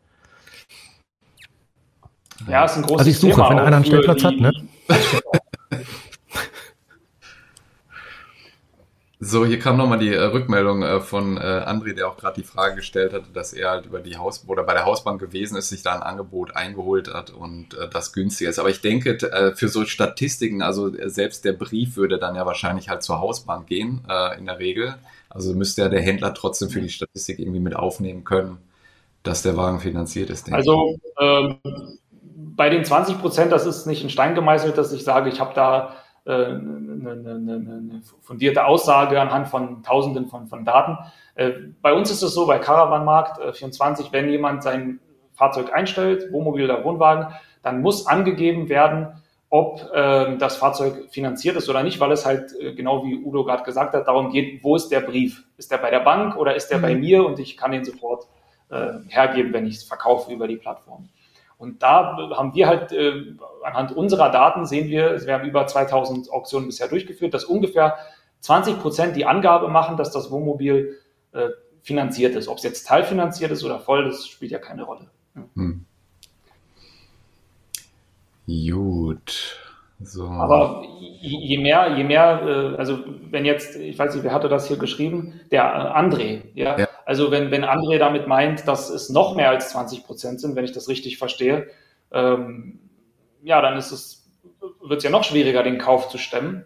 Ja, ist ein großes Also ich suche, Thema wenn einer einen Stellplatz hat, ne? So, hier kam nochmal die äh, Rückmeldung äh, von äh, André, der auch gerade die Frage gestellt hatte, dass er halt über die Haus oder bei der Hausbank gewesen ist, sich da ein Angebot eingeholt hat und äh, das günstiger ist. Aber ich denke, äh, für so Statistiken, also äh, selbst der Brief würde dann ja wahrscheinlich halt zur Hausbank gehen, äh, in der Regel. Also müsste ja der Händler trotzdem für die Statistik irgendwie mit aufnehmen können, dass der Wagen finanziert ist. Also ähm, bei den 20 Prozent, das ist nicht in Stein gemeißelt, dass ich sage, ich habe da eine, eine, eine, fundierte Aussage anhand von Tausenden von, von Daten. Äh, bei uns ist es so, bei Caravanmarkt 24, äh, wenn jemand sein Fahrzeug einstellt, Wohnmobil oder Wohnwagen, dann muss angegeben werden, ob äh, das Fahrzeug finanziert ist oder nicht, weil es halt äh, genau wie Udo gerade gesagt hat, darum geht, wo ist der Brief? Ist der bei der Bank oder ist der mhm. bei mir und ich kann ihn sofort äh, hergeben, wenn ich es verkaufe über die Plattform. Und da haben wir halt äh, anhand unserer Daten sehen wir, wir haben über 2000 Auktionen bisher durchgeführt, dass ungefähr 20 Prozent die Angabe machen, dass das Wohnmobil äh, finanziert ist. Ob es jetzt teilfinanziert ist oder voll, das spielt ja keine Rolle. Hm. Gut. So. Aber je mehr, je mehr, äh, also wenn jetzt, ich weiß nicht, wer hatte das hier geschrieben? Der äh, André, ja. ja. Also wenn, wenn André damit meint, dass es noch mehr als 20 Prozent sind, wenn ich das richtig verstehe, ähm, ja, dann ist es, wird es ja noch schwieriger, den Kauf zu stemmen.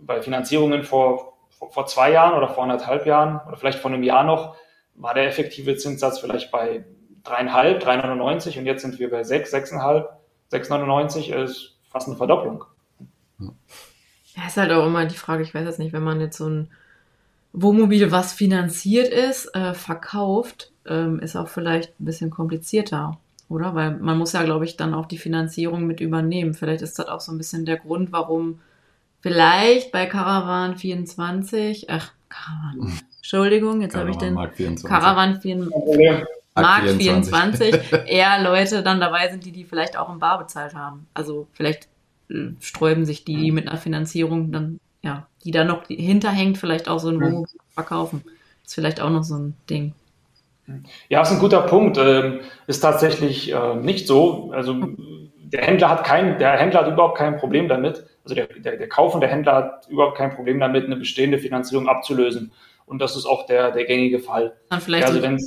Bei Finanzierungen vor, vor, vor zwei Jahren oder vor anderthalb Jahren oder vielleicht vor einem Jahr noch war der effektive Zinssatz vielleicht bei dreieinhalb, 3,99 und jetzt sind wir bei sechs, sechseinhalb, 6,99 ist fast eine Verdopplung. Ja, ist halt auch immer die Frage, ich weiß jetzt nicht, wenn man jetzt so ein Wohnmobil, was finanziert ist, äh, verkauft, ähm, ist auch vielleicht ein bisschen komplizierter, oder? Weil man muss ja, glaube ich, dann auch die Finanzierung mit übernehmen. Vielleicht ist das auch so ein bisschen der Grund, warum vielleicht bei Caravan 24, ach, Caravan, hm. Entschuldigung, jetzt habe ich den Mark 24. Caravan 24. Markt 24 eher Leute dann dabei sind, die die vielleicht auch im Bar bezahlt haben. Also vielleicht äh, sträuben sich die, die mit einer Finanzierung dann, ja, die da noch hinterhängt, vielleicht auch so ein Wohnmobil verkaufen. ist vielleicht auch noch so ein Ding. Ja, ist ein guter Punkt. Ähm, ist tatsächlich äh, nicht so. Also der Händler hat kein, der Händler hat überhaupt kein Problem damit. Also der, der, der kaufende Händler hat überhaupt kein Problem damit, eine bestehende Finanzierung abzulösen und das ist auch der, der gängige Fall. Dann vielleicht also wenn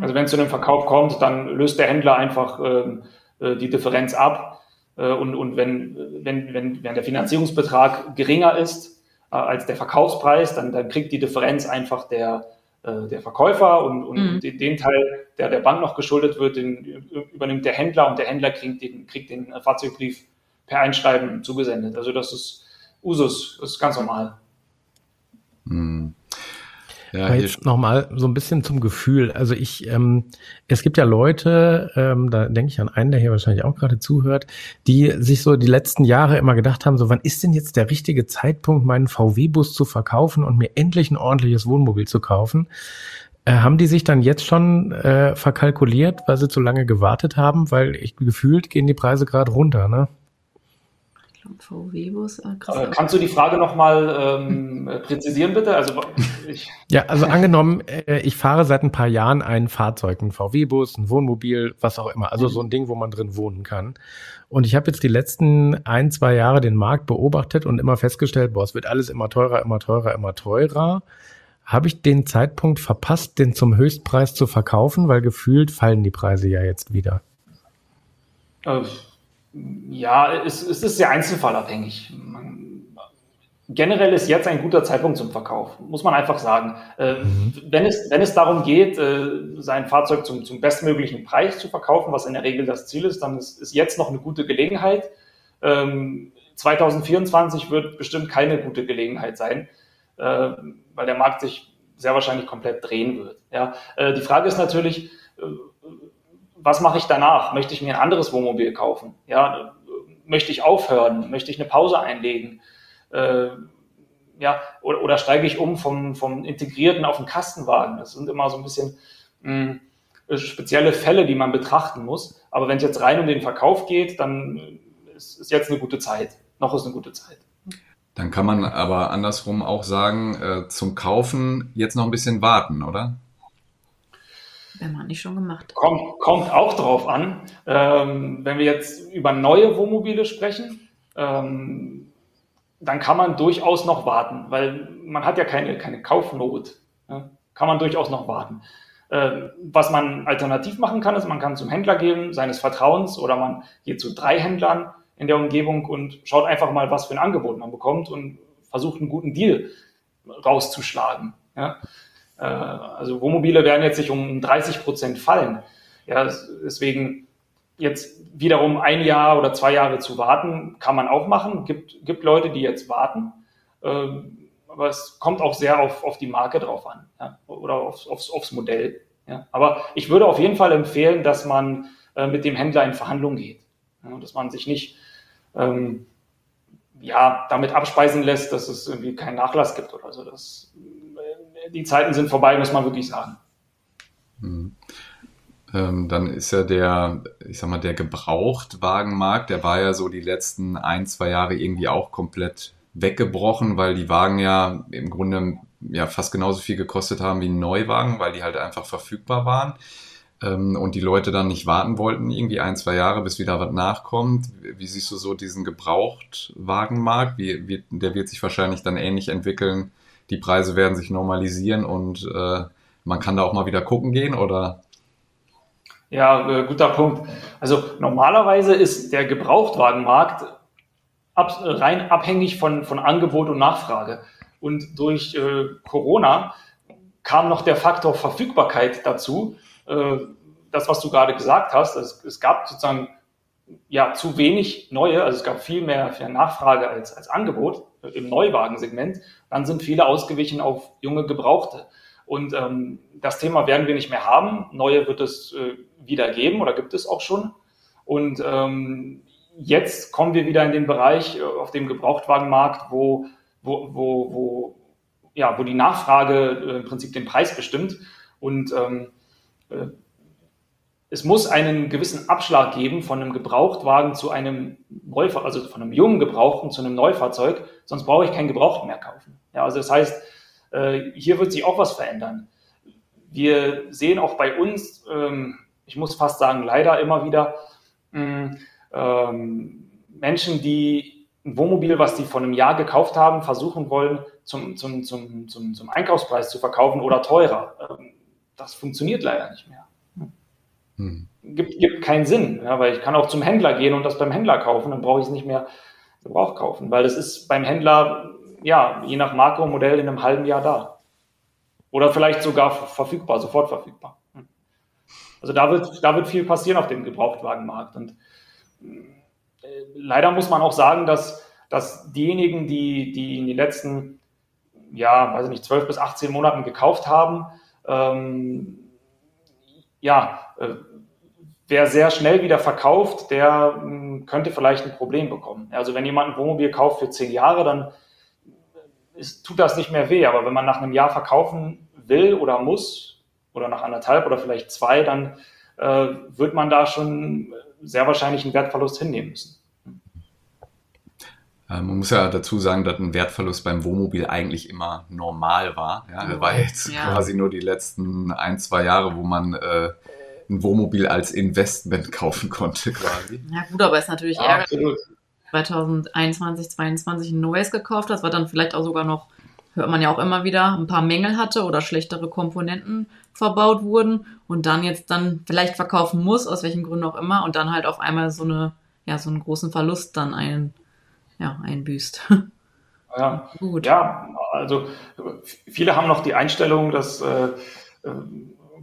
also wenn es zu einem Verkauf kommt, dann löst der Händler einfach ähm, äh, die Differenz ab. Äh, und und wenn, wenn, wenn, wenn der Finanzierungsbetrag geringer ist äh, als der Verkaufspreis, dann, dann kriegt die Differenz einfach der, äh, der Verkäufer und, und mhm. den, den, Teil, der der Bank noch geschuldet wird, den übernimmt der Händler und der Händler kriegt den, kriegt den Fahrzeugbrief per Einschreiben zugesendet. Also das ist Usus, das ist ganz normal. Mhm. Ja, jetzt nochmal so ein bisschen zum Gefühl. Also ich, ähm, es gibt ja Leute, ähm, da denke ich an einen, der hier wahrscheinlich auch gerade zuhört, die sich so die letzten Jahre immer gedacht haben, so wann ist denn jetzt der richtige Zeitpunkt, meinen VW-Bus zu verkaufen und mir endlich ein ordentliches Wohnmobil zu kaufen? Äh, haben die sich dann jetzt schon äh, verkalkuliert, weil sie zu lange gewartet haben? Weil ich gefühlt gehen die Preise gerade runter, ne? VW-Bus. Äh, kannst du die Frage nochmal ähm, präzisieren, bitte? Also, ich ja, also angenommen, äh, ich fahre seit ein paar Jahren ein Fahrzeug, ein VW-Bus, ein Wohnmobil, was auch immer. Also mhm. so ein Ding, wo man drin wohnen kann. Und ich habe jetzt die letzten ein, zwei Jahre den Markt beobachtet und immer festgestellt, boah, es wird alles immer teurer, immer teurer, immer teurer. Habe ich den Zeitpunkt verpasst, den zum Höchstpreis zu verkaufen, weil gefühlt fallen die Preise ja jetzt wieder. Äh, ja, es, es ist sehr einzelfallabhängig. Man, generell ist jetzt ein guter Zeitpunkt zum Verkauf, muss man einfach sagen. Äh, mhm. wenn, es, wenn es darum geht, äh, sein Fahrzeug zum, zum bestmöglichen Preis zu verkaufen, was in der Regel das Ziel ist, dann ist, ist jetzt noch eine gute Gelegenheit. Ähm, 2024 wird bestimmt keine gute Gelegenheit sein, äh, weil der Markt sich sehr wahrscheinlich komplett drehen wird. Ja, äh, die Frage ist natürlich, äh, was mache ich danach? Möchte ich mir ein anderes Wohnmobil kaufen? Ja, möchte ich aufhören? Möchte ich eine Pause einlegen? Äh, ja, oder, oder, steige ich um vom, vom integrierten auf den Kastenwagen? Das sind immer so ein bisschen mh, hm, spezielle Fälle, die man betrachten muss. Aber wenn es jetzt rein um den Verkauf geht, dann ist, ist jetzt eine gute Zeit. Noch ist eine gute Zeit. Dann kann man aber andersrum auch sagen, äh, zum Kaufen jetzt noch ein bisschen warten, oder? Wenn man nicht schon gemacht. Kommt, kommt auch drauf an. Ähm, wenn wir jetzt über neue Wohnmobile sprechen, ähm, dann kann man durchaus noch warten, weil man hat ja keine, keine Kaufnot. Ja? Kann man durchaus noch warten. Äh, was man alternativ machen kann, ist, man kann zum Händler gehen, seines Vertrauens, oder man geht zu drei Händlern in der Umgebung und schaut einfach mal, was für ein Angebot man bekommt und versucht einen guten Deal rauszuschlagen. Ja? Äh, also Wohnmobile werden jetzt sich um 30 Prozent fallen. Ja, deswegen jetzt wiederum ein Jahr oder zwei Jahre zu warten, kann man auch machen. Gibt, gibt Leute, die jetzt warten. Ähm, aber es kommt auch sehr auf, auf die Marke drauf an ja, oder aufs, aufs, aufs Modell. Ja. Aber ich würde auf jeden Fall empfehlen, dass man äh, mit dem Händler in Verhandlungen geht. Ja, dass man sich nicht ähm, ja, damit abspeisen lässt, dass es irgendwie keinen Nachlass gibt oder so. Das die Zeiten sind vorbei, muss man wirklich sagen. Mhm. Ähm, dann ist ja der, ich sag mal, der Gebrauchtwagenmarkt, der war ja so die letzten ein, zwei Jahre irgendwie auch komplett weggebrochen, weil die Wagen ja im Grunde ja fast genauso viel gekostet haben wie ein Neuwagen, weil die halt einfach verfügbar waren ähm, und die Leute dann nicht warten wollten, irgendwie ein, zwei Jahre, bis wieder was nachkommt. Wie siehst du so diesen Gebrauchtwagenmarkt? Wie, wie, der wird sich wahrscheinlich dann ähnlich entwickeln die Preise werden sich normalisieren und äh, man kann da auch mal wieder gucken gehen oder? Ja, äh, guter Punkt. Also normalerweise ist der Gebrauchtwagenmarkt ab, rein abhängig von, von Angebot und Nachfrage. Und durch äh, Corona kam noch der Faktor Verfügbarkeit dazu. Äh, das, was du gerade gesagt hast, es, es gab sozusagen ja zu wenig neue, also es gab viel mehr, viel Nachfrage als, als Angebot im Neuwagensegment, dann sind viele ausgewichen auf junge Gebrauchte. Und ähm, das Thema werden wir nicht mehr haben. Neue wird es äh, wieder geben oder gibt es auch schon. Und ähm, jetzt kommen wir wieder in den Bereich äh, auf dem Gebrauchtwagenmarkt, wo, wo, wo, wo, ja, wo die Nachfrage äh, im Prinzip den Preis bestimmt. Und ähm, äh, es muss einen gewissen Abschlag geben von einem Gebrauchtwagen zu einem Neufahrzeug, also von einem jungen Gebrauchten zu einem Neufahrzeug, sonst brauche ich keinen Gebrauchten mehr kaufen. Ja, also das heißt, äh, hier wird sich auch was verändern. Wir sehen auch bei uns, ähm, ich muss fast sagen, leider immer wieder mm, ähm, Menschen, die ein Wohnmobil, was die vor einem Jahr gekauft haben, versuchen wollen, zum, zum, zum, zum, Einkaufspreis zu verkaufen oder teurer. Ähm, das funktioniert leider nicht mehr. Hm. Gibt, gibt keinen Sinn, ja, weil ich kann auch zum Händler gehen und das beim Händler kaufen, dann brauche ich es nicht mehr Gebrauch kaufen, weil das ist beim Händler, ja, je nach Marke und Modell in einem halben Jahr da. Oder vielleicht sogar verfügbar, sofort verfügbar. Hm. Also da wird, da wird viel passieren auf dem Gebrauchtwagenmarkt. Und äh, leider muss man auch sagen, dass, dass diejenigen, die, die in den letzten, ja, weiß ich nicht, 12 bis 18 Monaten gekauft haben, ähm, ja, äh, wer sehr schnell wieder verkauft, der mh, hm, könnte vielleicht ein Problem bekommen. Also wenn jemand ein Wohnmobil kauft für zehn Jahre, dann ist, tut das nicht mehr weh. Aber wenn man nach einem Jahr verkaufen will oder muss, oder nach anderthalb oder vielleicht zwei, dann äh, wird man da schon sehr wahrscheinlich einen Wertverlust hinnehmen müssen. Man muss ja dazu sagen, dass ein Wertverlust beim Wohnmobil eigentlich immer normal war. Ja, er war jetzt ja. quasi nur die letzten ein, zwei Jahre, wo man äh, ein Wohnmobil als Investment kaufen konnte quasi. Ja gut, aber es ist natürlich ja, ärgerlich. 2021, 2022 ein neues gekauft hast, was dann vielleicht auch sogar noch, hört man ja auch immer wieder, ein paar Mängel hatte oder schlechtere Komponenten verbaut wurden und dann jetzt dann vielleicht verkaufen muss, aus welchen Gründen auch immer, und dann halt auf einmal so eine, ja, so einen großen Verlust dann ein, ja, einbüßt. Ja, Gut. ja, also viele haben noch die Einstellung, dass äh,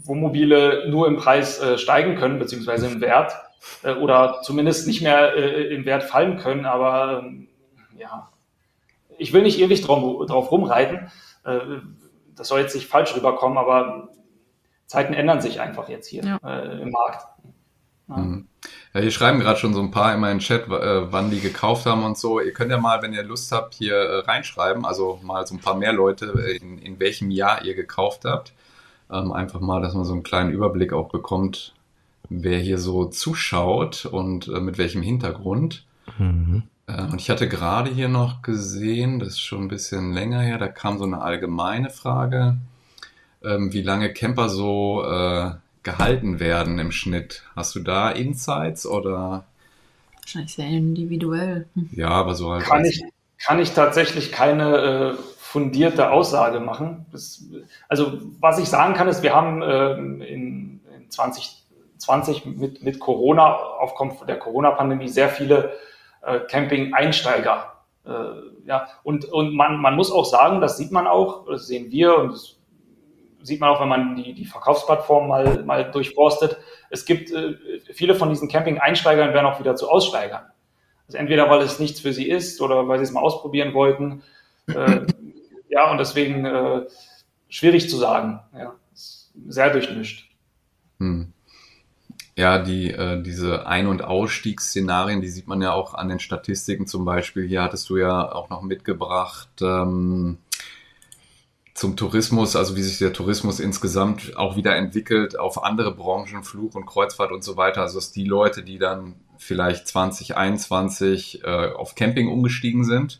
äh Wohnmobile nur im Preis äh, steigen können, beziehungsweise im Wert, äh, oder zumindest nicht mehr äh, im Wert fallen können. Aber ähm, ja, ich will nicht ewig drauf, drauf rumreiten. Äh, das soll jetzt nicht falsch rüberkommen, aber Zeiten ändern sich einfach jetzt hier ja. Äh, im Markt. Ja. Mhm. Ja, hier schreiben gerade schon so ein paar in meinen Chat, äh, wann die gekauft haben und so. Ihr könnt ja mal, wenn ihr Lust habt, hier äh, reinschreiben, also mal so ein paar mehr Leute, in, in welchem Jahr ihr gekauft habt. Ähm, einfach mal, dass man so einen kleinen Überblick auch bekommt, wer hier so zuschaut und äh, mit welchem Hintergrund. Mhm. Äh, und ich hatte gerade hier noch gesehen, das ist schon ein bisschen länger her, da kam so eine allgemeine Frage, ähm, wie lange Camper so äh, gehalten werden im Schnitt. Hast du da Insights oder? Wahrscheinlich sehr individuell. Hm. Ja, aber so halt. Kann ich, kann ich tatsächlich keine äh, fundierte Aussage machen. Das, also was ich sagen kann, ist, wir haben äh, in, in 2020 mit, mit Corona, aufgrund der Corona-Pandemie, sehr viele äh, Camping-Einsteiger. Äh, ja, und, und man, man muss auch sagen, das sieht man auch, das sehen wir und das sieht man auch, wenn man die, die Verkaufsplattform mal, mal durchforstet. Es gibt äh, viele von diesen Camping-Einsteigern werden auch wieder zu Aussteigern. Also entweder weil es nichts für sie ist oder weil sie es mal ausprobieren wollten. Äh, ja, und deswegen äh, schwierig zu sagen. Ja, sehr durchmischt. Hm. Ja, die, äh, diese Ein- und Ausstiegsszenarien, die sieht man ja auch an den Statistiken zum Beispiel. Hier hattest du ja auch noch mitgebracht ähm, zum Tourismus, also wie sich der Tourismus insgesamt auch wieder entwickelt auf andere Branchen, Flug und Kreuzfahrt und so weiter. Also dass die Leute, die dann vielleicht 2021 äh, auf Camping umgestiegen sind,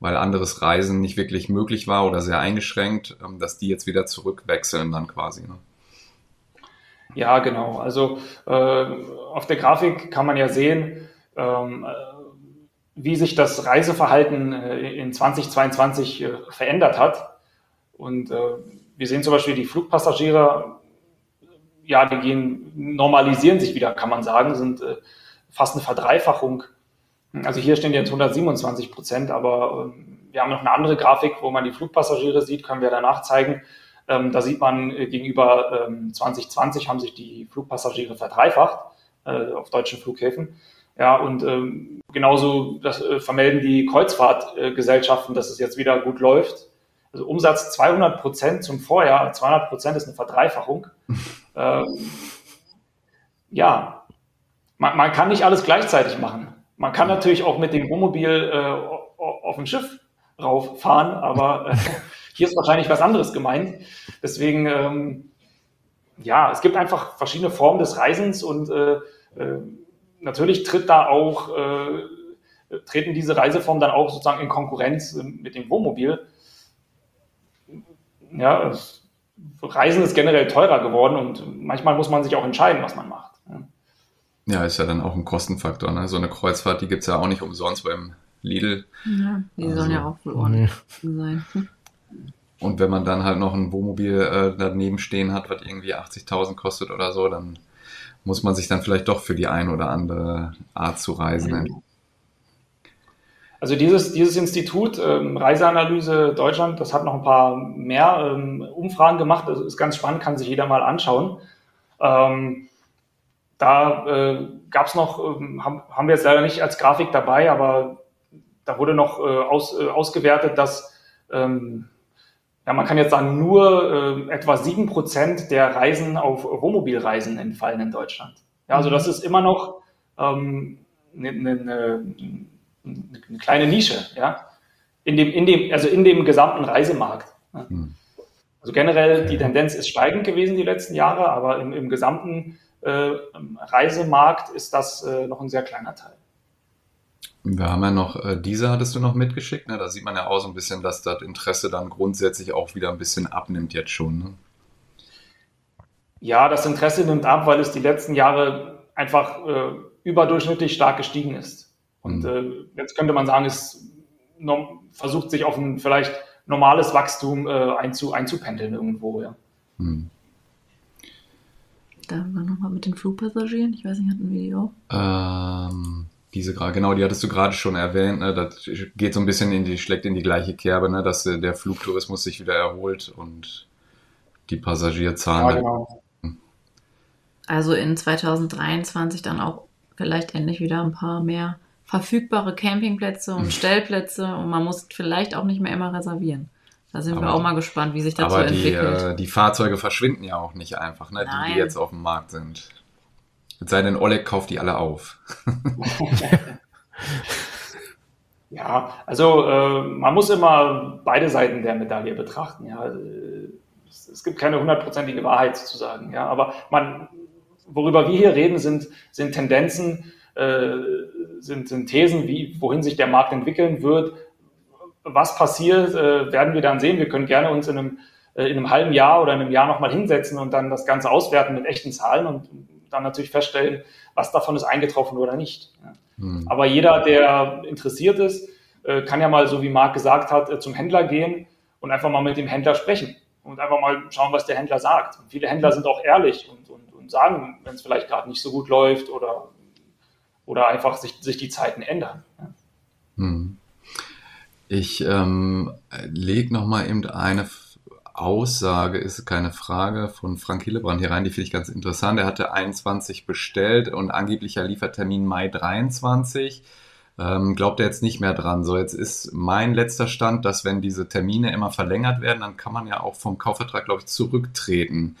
weil anderes Reisen nicht wirklich möglich war oder sehr eingeschränkt, ähm, dass die jetzt wieder zurückwechseln dann quasi. Ne? Ja, genau. Also äh, auf der Grafik kann man ja sehen, ähm, äh, wie sich das Reiseverhalten äh, in 2022 äh, verändert hat. Und äh, wir sehen zum Beispiel die Flugpassagiere, ja, die gehen, normalisieren sich wieder, kann man sagen, sind äh, fast eine Verdreifachung also hier stehen jetzt 127 Prozent, aber ähm, wir haben noch eine andere Grafik, wo man die Flugpassagiere sieht, können wir danach zeigen. Ähm, da sieht man äh, gegenüber ähm, 2020 haben sich die Flugpassagiere verdreifacht äh, auf deutschen Flughäfen. Ja, und ähm, genauso das, äh, vermelden die Kreuzfahrtgesellschaften, dass es jetzt wieder gut läuft. Also Umsatz 200 Prozent zum Vorjahr, 200 Prozent ist eine Verdreifachung. ähm, ja, man, man kann nicht alles gleichzeitig machen. Man kann natürlich auch mit dem Wohnmobil äh, auf ein Schiff rauffahren, aber äh, hier ist wahrscheinlich was anderes gemeint. Deswegen, ähm, ja, es gibt einfach verschiedene Formen des Reisens und äh, äh, natürlich tritt da auch, äh, treten diese Reiseformen dann auch sozusagen in Konkurrenz mit dem Wohnmobil. Ja, Reisen ist generell teurer geworden und manchmal muss man sich auch entscheiden, was man macht. Ja, ist ja dann auch ein Kostenfaktor. Ne? So eine Kreuzfahrt, die gibt's ja auch nicht umsonst beim Lidl. Ja, die also, sollen ja auch wohl ordentlich sein. Und wenn man dann halt noch ein Wohnmobil äh, daneben stehen hat, was irgendwie 80.000 kostet oder so, dann muss man sich dann vielleicht doch für die ein oder andere Art zu reisen mhm. Also dieses, dieses Institut ähm, Reiseanalyse Deutschland, das hat noch ein paar mehr ähm, Umfragen gemacht. Das ist ganz spannend, kann sich jeder mal anschauen. Ähm, da äh, gab es noch, ähm, haben, haben wir jetzt leider nicht als Grafik dabei, aber da wurde noch äh, aus, äh, ausgewertet, dass ähm, ja, man kann jetzt sagen, nur äh, etwa sieben Prozent der Reisen auf Wohnmobilreisen entfallen in Deutschland. Ja, also das mhm. ist immer noch ähm, eine, eine, eine kleine Nische, ja, in dem, in dem, also in dem gesamten Reisemarkt. Ja. Hm. Also generell die Tendenz ist steigend gewesen die letzten Jahre, aber im, im gesamten Reisemarkt ist das äh, noch ein sehr kleiner Teil. Wir haben ja noch, äh, diese hattest du noch mitgeschickt, ne? da sieht man ja auch so ein bisschen, dass das Interesse dann grundsätzlich auch wieder ein bisschen abnimmt jetzt schon. Ne? Ja, das Interesse nimmt ab, weil es die letzten Jahre einfach äh, überdurchschnittlich stark gestiegen ist. Und mhm. äh, jetzt könnte man sagen, es versucht sich auf ein vielleicht normales Wachstum äh, einzu, einzupendeln irgendwo. Ja. Mhm. Da war nochmal mit den Flugpassagieren. Ich weiß nicht, hatten wir die auch? Ähm, diese gerade, genau, die hattest du gerade schon erwähnt. Ne? Das geht so ein bisschen in die, schlägt in die gleiche Kerbe, ne? dass äh, der Flugtourismus sich wieder erholt und die Passagierzahlen. Ja, genau. Also in 2023 dann auch vielleicht endlich wieder ein paar mehr verfügbare Campingplätze und hm. Stellplätze und man muss vielleicht auch nicht mehr immer reservieren. Da sind aber wir auch mal gespannt, wie sich das so entwickelt. Aber die, äh, die Fahrzeuge verschwinden ja auch nicht einfach, ne? die, die jetzt auf dem Markt sind. Es sei denn, Oleg kauft die alle auf. ja, also äh, man muss immer beide Seiten der Medaille betrachten. Ja. Es, es gibt keine hundertprozentige Wahrheit zu sagen. Ja. Aber man, worüber wir hier reden, sind, sind Tendenzen, äh, sind, sind Thesen, wie, wohin sich der Markt entwickeln wird. Was passiert, äh, werden wir dann sehen. Wir können gerne uns in einem, äh, in einem halben Jahr oder in einem Jahr nochmal hinsetzen und dann das Ganze auswerten mit echten Zahlen und dann natürlich feststellen, was davon ist eingetroffen oder nicht. Mhm. Aber jeder, der interessiert ist, äh, kann ja mal, so wie Marc gesagt hat, äh, zum Händler gehen und einfach mal mit dem Händler sprechen und einfach mal schauen, was der Händler sagt. Und viele Händler sind auch ehrlich und, und, und sagen, wenn es vielleicht gerade nicht so gut läuft oder oder einfach sich, sich die Zeiten ändern. Hm. Ich ähm, lege nochmal eben eine Aussage, ist keine Frage, von Frank Hillebrand hier rein, die finde ich ganz interessant. Er hatte 21 bestellt und angeblicher Liefertermin Mai 23. Ähm, glaubt er jetzt nicht mehr dran. So, jetzt ist mein letzter Stand, dass wenn diese Termine immer verlängert werden, dann kann man ja auch vom Kaufvertrag, glaube ich, zurücktreten.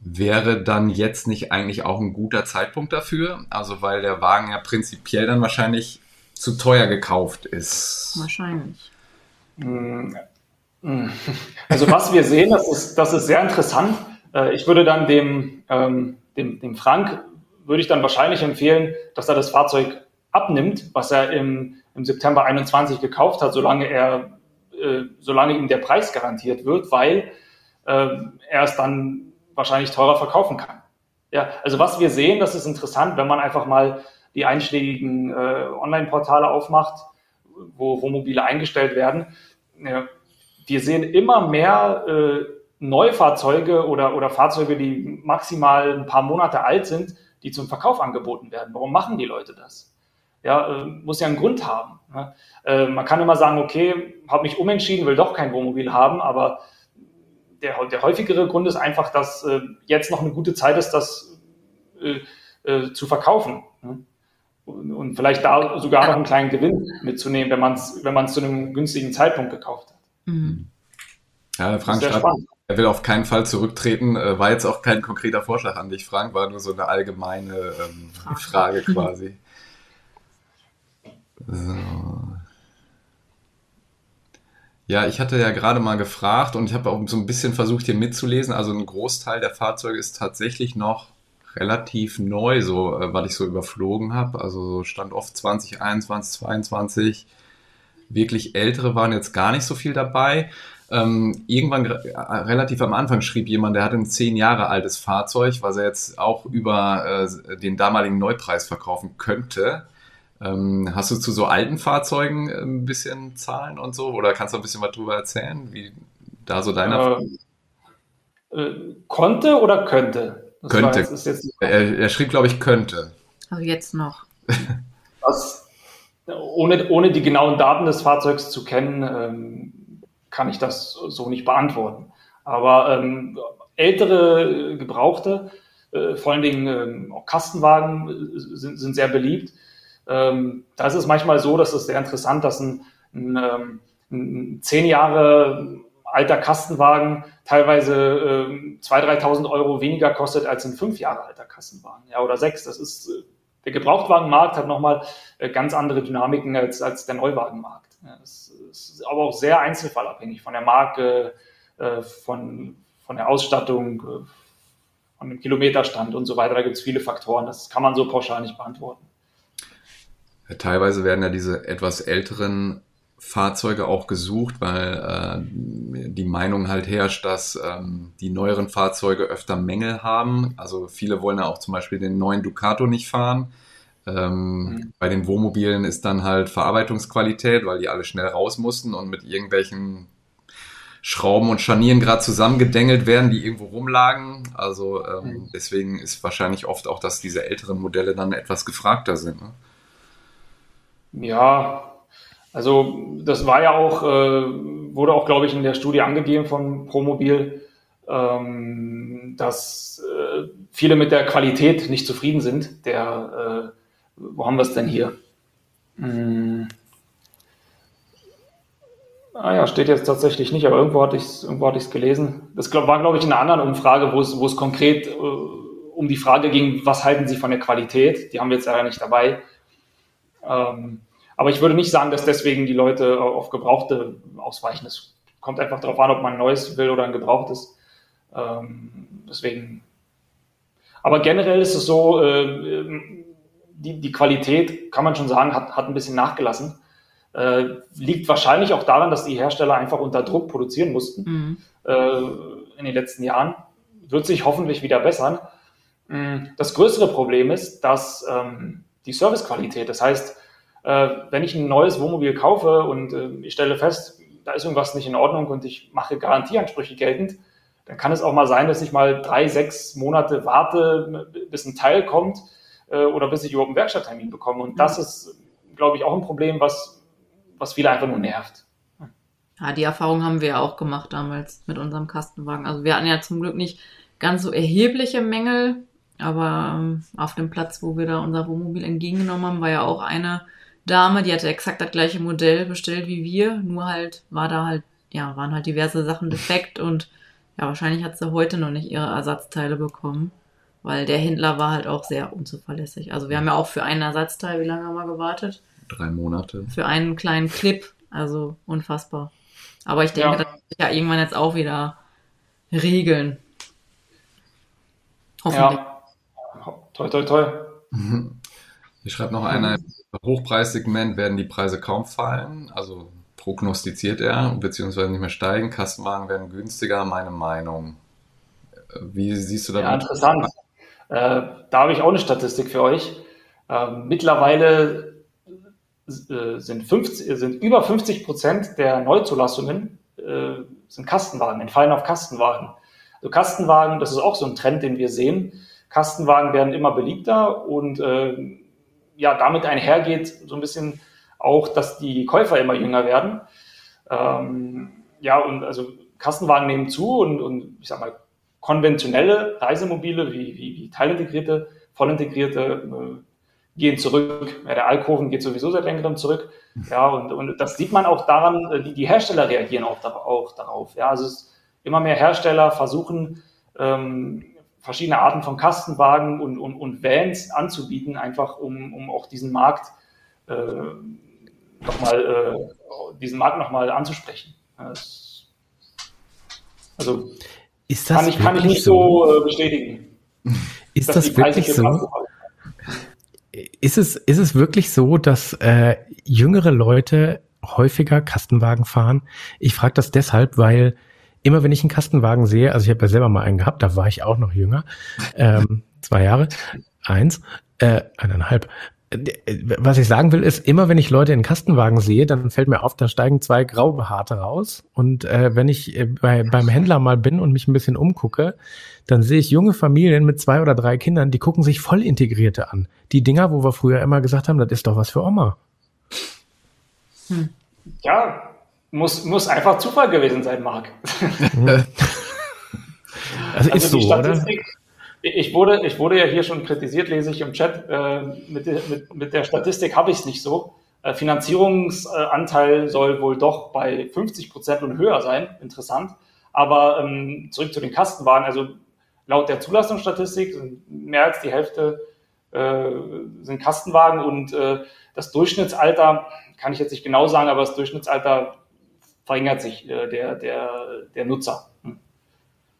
Wäre dann jetzt nicht eigentlich auch ein guter Zeitpunkt dafür? Also weil der Wagen ja prinzipiell dann wahrscheinlich zu teuer gekauft ist. Wahrscheinlich. Mm, mm. Also was wir sehen, das ist, das ist sehr interessant. Äh, ich würde dann dem, ähm, dem, dem Frank, würde ich dann wahrscheinlich empfehlen, dass er das Fahrzeug abnimmt, was er im, im September 21 gekauft hat, solange er, äh, solange ihm der Preis garantiert wird, weil äh, er es dann wahrscheinlich teurer verkaufen kann. Ja, also was wir sehen, das ist interessant, wenn man einfach mal die einschlägigen äh, Online-Portale aufmacht, wo Wohnmobile eingestellt werden. Ja, wir sehen immer mehr äh, Neufahrzeuge oder, oder Fahrzeuge, die maximal ein paar Monate alt sind, die zum Verkauf angeboten werden. Warum machen die Leute das? Ja, äh, muss ja einen Grund haben. Ne? Äh, man kann immer sagen, okay, habe mich umentschieden, will doch kein Wohnmobil haben, aber der, der häufigere Grund ist einfach, dass äh, jetzt noch eine gute Zeit ist, das äh, äh, zu verkaufen. Ne? Und, und, vielleicht da sogar noch einen kleinen Gewinn mitzunehmen, wenn man es wenn man's zu einem günstigen Zeitpunkt gekauft hat. Mhm. Ja, Frank schreibt, er will auf keinen Fall zurücktreten. Äh, war jetzt auch kein konkreter Vorschlag an dich, Frank, war nur so eine allgemeine ähm, Frage quasi. So. Ja, ich hatte ja gerade mal gefragt und ich habe auch so ein bisschen versucht hier mitzulesen. Also ein Großteil der Fahrzeuge ist tatsächlich noch relativ neu, so äh, weil ich so überflogen habe. Also so stand oft 2021, 22. Wirklich ältere waren jetzt gar nicht so viel dabei. Ähm, irgendwann äh, relativ am Anfang schrieb jemand, der hat ein zehn Jahre altes Fahrzeug, was er jetzt auch über äh, den damaligen Neupreis verkaufen könnte. Ähm, hast du zu so alten Fahrzeugen ein bisschen Zahlen und so? Oder kannst du ein bisschen was drüber erzählen, wie da so deiner... Äh, äh, konnte oder könnte? Das könnte. Jetzt, jetzt er, er, schrieb, glaube ich, könnte. Also jetzt noch. Das, ohne, ohne die genauen Daten des Fahrzeugs zu kennen, ähm, kann ich das so nicht beantworten. Aber ähm, ältere Gebrauchte, äh, vor allen Dingen ähm, auch Kastenwagen, äh, sind, sind sehr beliebt. Ähm, da ist es manchmal so, dass es sehr interessant, dass ein, ein, ähm, ein zehn Jahre alter Kastenwagen teilweise äh, 2.000, 3.000 Euro weniger kostet als ein fünf Jahre alter Kastenwagen, ja, oder sechs. Das ist, äh, der Gebrauchtwagenmarkt hat nochmal äh, ganz andere Dynamiken als, als der Neuwagenmarkt. Ja, das ist aber auch sehr einzelfallabhängig von der Marke, äh, von, von der Ausstattung, äh, von dem Kilometerstand und so weiter. Da gibt es viele Faktoren. Das kann man so pauschal nicht beantworten. Teilweise werden ja diese etwas älteren Fahrzeuge auch gesucht, weil äh, die Meinung halt herrscht, dass ähm, die neueren Fahrzeuge öfter Mängel haben. Also viele wollen ja auch zum Beispiel den neuen Ducato nicht fahren. Ähm, mhm. Bei den Wohnmobilen ist dann halt Verarbeitungsqualität, weil die alle schnell raus mussten und mit irgendwelchen Schrauben und Scharnieren gerade zusammengedengelt werden, die irgendwo rumlagen. Also ähm, mhm. deswegen ist wahrscheinlich oft auch, dass diese älteren Modelle dann etwas gefragter sind. Ne? Ja, also das war ja auch, äh, wurde auch, glaube ich, in der Studie angegeben von Promobil, ähm, dass äh, viele mit der Qualität nicht zufrieden sind. Der, äh, wo haben wir es denn hier? Hm. Ah ja, steht jetzt tatsächlich nicht, aber irgendwo hatte ich es hatte gelesen. Das glaub, war, glaube ich, in einer anderen Umfrage, wo es, wo es konkret äh, um die Frage ging, was halten Sie von der Qualität? Die haben wir jetzt leider nicht dabei. Ähm, aber ich würde nicht sagen, dass deswegen die Leute auf Gebrauchte ausweichen. Es kommt einfach darauf an, ob man ein neues will oder ein gebrauchtes. Ähm, deswegen. Aber generell ist es so, äh, die, die Qualität, kann man schon sagen, hat, hat ein bisschen nachgelassen. Äh, liegt wahrscheinlich auch daran, dass die Hersteller einfach unter Druck produzieren mussten mhm. äh, in den letzten Jahren. Wird sich hoffentlich wieder bessern. Mm, das größere Problem ist, dass ähm, die Servicequalität, das heißt, äh, wenn ich ein neues Wohnmobil kaufe und äh, ich stelle fest, da ist irgendwas nicht in Ordnung und ich mache Garantieansprüche geltend, dann kann es auch mal sein, dass ich mal drei, sechs Monate warte, bis ein Teil kommt äh, oder bis ich überhaupt einen Werkstatttermin bekomme. Und das ist, glaube ich, auch ein Problem, was, was viele einfach nur nervt. Ja, die Erfahrung haben wir ja auch gemacht damals mit unserem Kastenwagen. Also wir hatten ja zum Glück nicht ganz so erhebliche Mängel, aber ähm, auf dem Platz, wo wir da unser Wohnmobil entgegengenommen haben, war ja auch eine Dame, die hatte exakt das gleiche Modell bestellt wie wir, nur halt war da halt, ja, waren halt diverse Sachen defekt und ja, wahrscheinlich hat sie heute noch nicht ihre Ersatzteile bekommen, weil der Händler war halt auch sehr unzuverlässig. Also wir haben ja auch für einen Ersatzteil, wie lange haben wir gewartet? Drei Monate. Für einen kleinen Clip, also unfassbar. Aber ich denke, ja. das wird ja irgendwann jetzt auch wieder regeln. Hoffentlich. Ja. Toi, toi, toi. Hier schreibt noch einer, Hochpreissegment werden die Preise kaum fallen, also prognostiziert er, beziehungsweise nicht mehr steigen. Kastenwagen werden günstiger, meine Meinung. Wie siehst du das? Ja, interessant. Äh, da habe ich auch eine Statistik für euch. Äh, mittlerweile äh, sind, 50, sind über 50 Prozent der Neuzulassungen äh, sind Kastenwagen, entfallen auf Kastenwagen. Also Kastenwagen, das ist auch so ein Trend, den wir sehen. Kastenwagen werden immer beliebter und äh, ja, damit einhergeht so ein bisschen auch, dass die Käufer immer jünger werden. Ähm, ja, und also Kassenwagen nehmen zu und, und ich sag mal, konventionelle Reisemobile wie, wie, wie teilintegrierte, vollintegrierte äh, gehen zurück. Ja, der Alkoven geht sowieso seit längerem zurück. Ja, und, und das sieht man auch daran, äh, die, die Hersteller reagieren auch, auch darauf. Ja, also es, immer mehr Hersteller versuchen, ähm, verschiedene Arten von Kastenwagen und, und, und Vans anzubieten, einfach um, um auch diesen Markt äh, nochmal, äh, diesen Markt nochmal anzusprechen. Also ist das kann ich, kann ich nicht so, so äh, bestätigen. Ist das wirklich so? Ist es, ist es wirklich so, dass äh, jüngere Leute häufiger Kastenwagen fahren? Ich frage das deshalb, weil immer wenn ich einen Kastenwagen sehe, also ich habe ja selber mal einen gehabt, da war ich auch noch jünger, ähm, zwei Jahre, eins, äh, eineinhalb. was ich sagen will, ist, immer wenn ich Leute in Kastenwagen sehe, dann fällt mir auf, da steigen zwei Graubehaarte raus. Und äh, wenn ich äh, bei, beim Händler mal bin und mich ein bisschen umgucke, dann sehe ich junge Familien mit zwei oder drei Kindern, die gucken sich voll integrierte an. Die Dinger, wo wir früher immer gesagt haben, das ist doch was für Oma. Hm. Ja, muss, muss einfach Zufall gewesen sein, Marc. also, also ist so, oder? Ich wurde, ich wurde ja hier schon kritisiert, lese ich im Chat. Äh, mit, mit, mit der Statistik habe ich es nicht so. Äh, Finanzierungsanteil soll wohl doch bei 50 Prozent und höher sein. Interessant. Aber ähm, zurück zu den Kastenwagen. Also laut der Zulassungsstatistik sind mehr als die Hälfte äh, sind Kastenwagen und äh, das Durchschnittsalter kann ich jetzt nicht genau sagen, aber das Durchschnittsalter verringert sich äh, der, der, der Nutzer. Hm.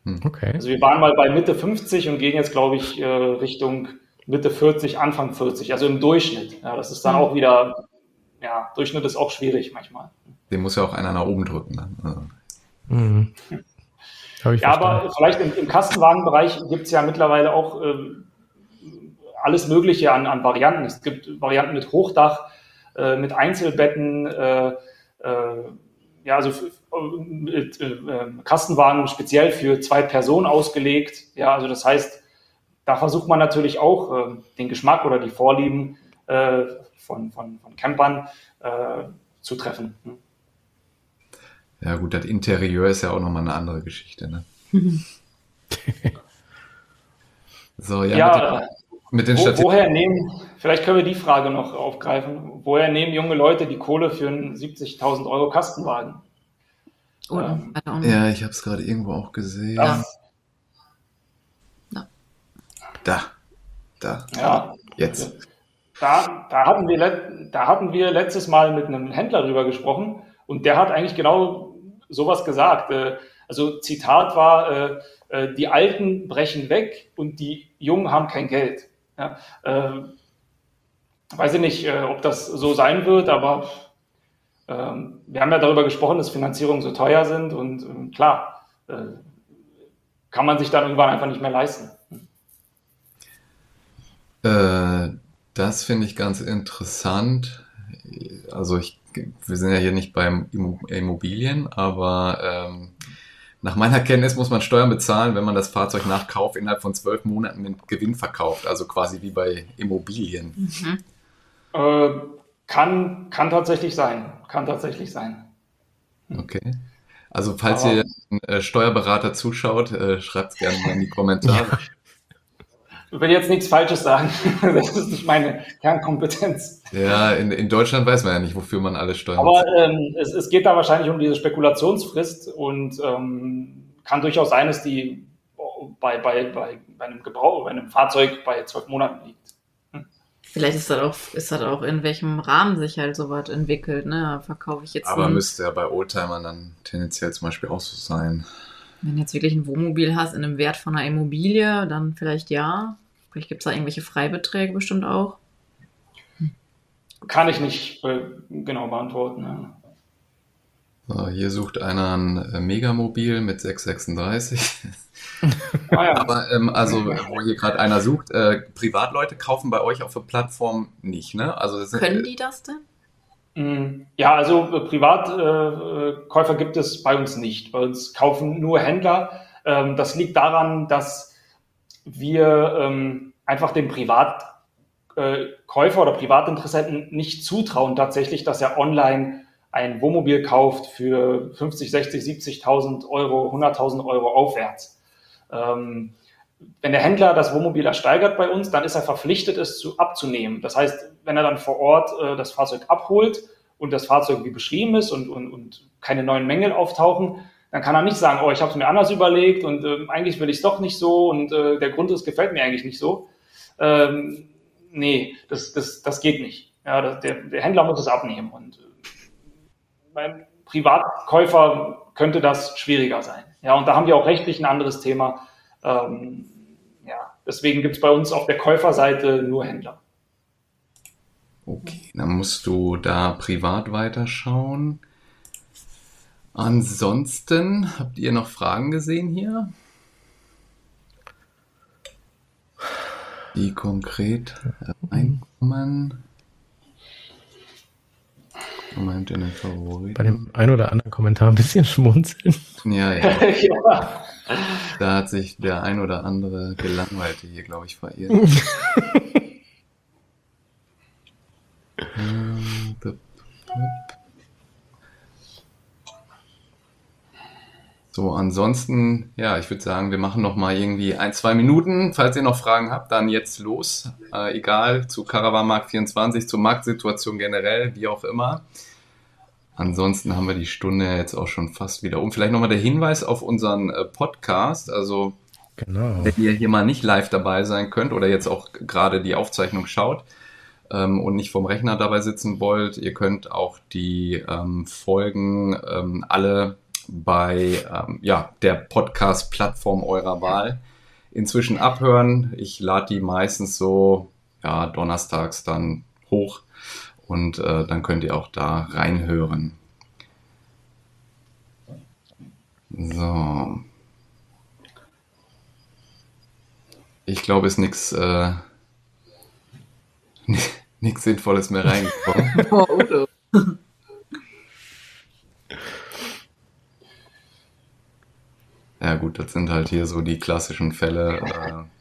Hm. Okay. Also wir waren mal bei Mitte 50 und gehen jetzt, glaube ich, äh, Richtung Mitte 40, Anfang 40, also im Durchschnitt. Ja, das ist dann mhm. auch wieder, ja, Durchschnitt ist auch schwierig manchmal. Den muss ja auch einer nach oben drücken dann. Also. Mhm. ja, aber vielleicht im, im Kastenwagenbereich gibt es ja mittlerweile auch äh, alles Mögliche an, an Varianten. Es gibt Varianten mit Hochdach, äh, mit Einzelbetten, äh, äh, ja, also mit, äh, Kastenwagen speziell für zwei Personen ausgelegt. Ja, also das heißt, da versucht man natürlich auch äh, den Geschmack oder die Vorlieben äh, von, von, von Campern äh, zu treffen. Hm. Ja, gut, das Interieur ist ja auch nochmal eine andere Geschichte. Ne? so, ja. ja mit den, wo, woher nehmen, vielleicht können wir die Frage noch aufgreifen, woher nehmen junge Leute die Kohle für einen 70.000 Euro Kastenwagen? Oder? Ähm, ja, ich habe es gerade irgendwo auch gesehen. Ja. Da. Da. Ja. Jetzt. Da, da, hatten wir, da hatten wir letztes Mal mit einem Händler drüber gesprochen und der hat eigentlich genau sowas gesagt. Äh, also Zitat war, äh, äh, die Alten brechen weg und die Jungen haben kein Geld. Ja, weiß ich nicht, ob das so sein wird, aber ähm, wir haben ja darüber gesprochen, dass Finanzierungen so teuer sind und ähm, klar, äh, kann man sich dann irgendwann einfach nicht mehr leisten. Äh, das finde ich ganz interessant. Also ich, wir sind ja hier nicht beim Immobilien, aber ähm, nach meiner Kenntnis muss man Steuern bezahlen, wenn man das Fahrzeug nach Kauf innerhalb von zwölf Monaten mit Gewinn verkauft, also quasi wie bei Immobilien. Mhm. Äh, kann, kann tatsächlich sein. Kann tatsächlich sein. Okay. Also falls Aber, ihr einen äh, Steuerberater zuschaut, äh, schreibt es gerne mal in die Kommentare. Ich will jetzt nichts Falsches sagen. Das ist nicht meine Kernkompetenz. Ja, in, in Deutschland weiß man ja nicht, wofür man alles Steuern Aber ähm, es, es geht da wahrscheinlich um diese Spekulationsfrist und ähm, kann durchaus sein, dass die bei, bei, bei, bei einem Gebrauch, bei einem Fahrzeug bei zwölf Monaten liegt. Vielleicht ist das auch, ist das auch in welchem Rahmen sich halt sowas entwickelt, ne? Verkaufe ich jetzt. Aber einen, müsste ja bei Oldtimern dann tendenziell zum Beispiel auch so sein. Wenn du jetzt wirklich ein Wohnmobil hast in einem Wert von einer Immobilie, dann vielleicht ja. Vielleicht gibt es da irgendwelche Freibeträge bestimmt auch. Kann ich nicht äh, genau beantworten. Ja. So, hier sucht einer ein äh, Megamobil mit 636. Ah, ja. Aber ähm, also, wo hier gerade einer sucht, äh, Privatleute kaufen bei euch auf der Plattform nicht, ne? Also sind, Können die das denn? Mm, ja, also äh, Privatkäufer äh, gibt es bei uns nicht. Bei uns kaufen nur Händler. Ähm, das liegt daran, dass wir ähm, einfach dem Privatkäufer äh, oder Privatinteressenten nicht zutrauen tatsächlich, dass er online ein Wohnmobil kauft für 50, 60, 70.000 Euro, 100.000 Euro aufwärts. Ähm, wenn der Händler das Wohnmobil ersteigert bei uns, dann ist er verpflichtet, es zu, abzunehmen. Das heißt, wenn er dann vor Ort äh, das Fahrzeug abholt und das Fahrzeug wie beschrieben ist und, und, und keine neuen Mängel auftauchen, dann kann er nicht sagen, oh, ich habe es mir anders überlegt und äh, eigentlich will ich es doch nicht so und äh, der Grundriss gefällt mir eigentlich nicht so. Ähm, nee, das, das, das geht nicht. Ja, das, der, der Händler muss es abnehmen und äh, beim Privatkäufer könnte das schwieriger sein. Ja, und da haben wir auch rechtlich ein anderes Thema. Ähm, ja, deswegen gibt es bei uns auf der Käuferseite nur Händler. Okay, dann musst du da privat weiterschauen. Ansonsten, habt ihr noch Fragen gesehen hier? die konkret reinkommen. Moment in den Favoriten. Bei dem ein oder anderen Kommentar ein bisschen schmunzeln. Ja, ja. ja. Da hat sich der ein oder andere Gelangweilte hier, glaube ich, verirrt. So, ansonsten, ja, ich würde sagen, wir machen noch mal irgendwie ein, zwei Minuten. Falls ihr noch Fragen habt, dann jetzt los. Äh, egal, zu Caravan 24, zur Marktsituation generell, wie auch immer. Ansonsten haben wir die Stunde jetzt auch schon fast wieder um. Vielleicht nochmal der Hinweis auf unseren äh, Podcast. Also, Genau. wenn ihr hier mal nicht live dabei sein könnt oder jetzt auch gerade die Aufzeichnung schaut ähm, und nicht vom Rechner dabei sitzen wollt, ihr könnt auch die ähm, Folgen ähm, alle bei ähm, ja, der Podcast-Plattform eurer Wahl inzwischen abhören. Ich lade die meistens so ja, donnerstags dann hoch und äh, dann könnt ihr auch da reinhören. So. Ich glaube, ist nichts äh, nichts Sinnvolles mehr reingekommen. Udo. Ja gut, das sind halt hier so die klassischen Fälle. Äh,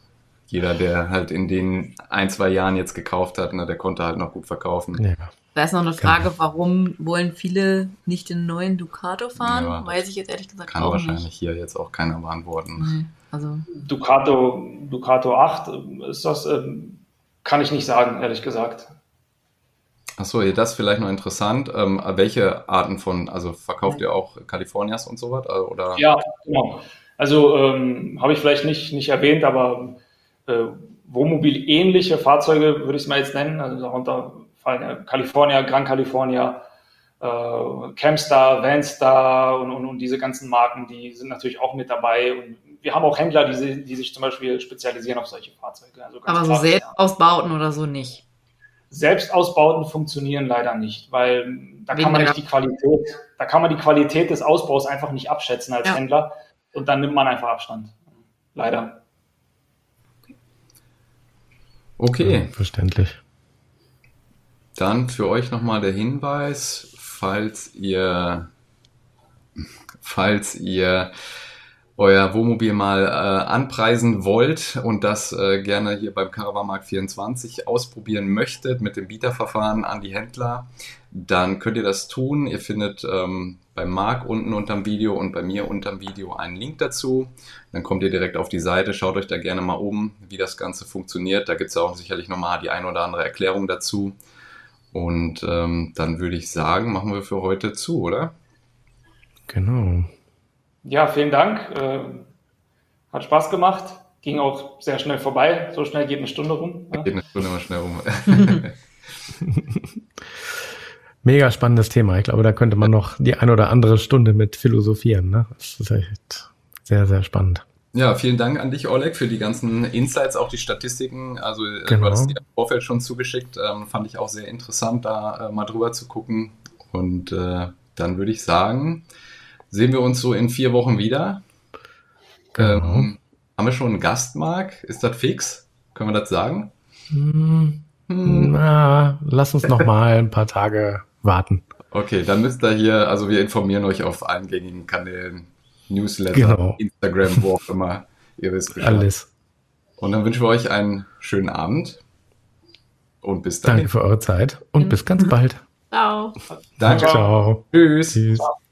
jeder, der halt in den ein, zwei Jahren jetzt gekauft hat, ne, der konnte halt noch gut verkaufen. Ja. Da ist noch eine Frage, warum wollen viele nicht den neuen Ducato fahren? Ja, Weiß ich jetzt ehrlich gesagt Kann auch wahrscheinlich nicht. hier jetzt auch keiner beantworten. Nee, also, Ducato, Ducato 8, ist das, ähm, kann ich nicht sagen, ehrlich gesagt. Achso, das ist vielleicht noch interessant. Ähm, welche Arten von, also verkauft ihr auch Californias und so was? äh, Oder? Ja, genau. Also ähm, habe ich vielleicht nicht, nicht erwähnt, aber äh, Wohnmobil-ähnliche Fahrzeuge würde ich es mal jetzt nennen. Also darunter fallen ja California, Gran California, äh, Camstar, Vanstar und, und, und diese ganzen Marken, die sind natürlich auch mit dabei. Und wir haben auch Händler, die, die sich zum Beispiel spezialisieren auf solche Fahrzeuge. Also aber so klassisch, selbst ausbauten oder so nicht. Selbstausbauten funktionieren leider nicht, weil da Wegen kann man nicht die Qualität, da kann man die Qualität des Ausbaus einfach nicht abschätzen als Ja. Händler und dann nimmt man einfach Abstand. Leider. Okay, Verständlich. dann für euch nochmal der Hinweis, falls ihr, falls ihr euer Wohnmobil mal äh, anpreisen wollt und das äh, gerne hier beim Caravanmarkt 24 ausprobieren möchtet mit dem Bieterverfahren an die Händler, dann könnt ihr das tun. Ihr findet ähm, beim Marc unten unterm Video und bei mir unterm Video einen Link dazu. Dann kommt ihr direkt auf die Seite, schaut euch da gerne mal um, wie das Ganze funktioniert. Da gibt es auch sicherlich nochmal die ein oder andere Erklärung dazu. Und ähm, dann würde ich sagen, machen wir für heute zu, oder? Genau. Ja, vielen Dank. Äh, hat Spaß gemacht. Ging auch sehr schnell vorbei. So schnell geht eine Stunde rum. ne? Geht eine Stunde mal schnell rum. Mega spannendes Thema. Ich glaube, da könnte man noch die ein oder andere Stunde mit philosophieren. Ne? Das ist echt sehr, sehr spannend. Ja, vielen Dank an dich, Oleg, für die ganzen Insights, auch die Statistiken. Also äh, Genau. du hattest die im Vorfeld schon zugeschickt. Ähm, fand ich auch sehr interessant, da äh, mal drüber zu gucken. Und äh, dann würde ich sagen, sehen wir uns so in vier Wochen wieder. Genau. Ähm, haben wir schon einen Gast, Marc? Ist das fix? Können wir das sagen? Hm, Hm. na, lass uns noch mal ein paar Tage warten. Okay, dann müsst ihr hier, also wir informieren euch auf allen gängigen Kanälen, Newsletter, Genau. Instagram, wo auch immer. Ihr wisst Bescheid. Alles. Und dann wünschen wir euch einen schönen Abend und bis dahin. Danke für eure Zeit und bis ganz bald. ciao. Danke. Ciao. Tschüss. Tschüss.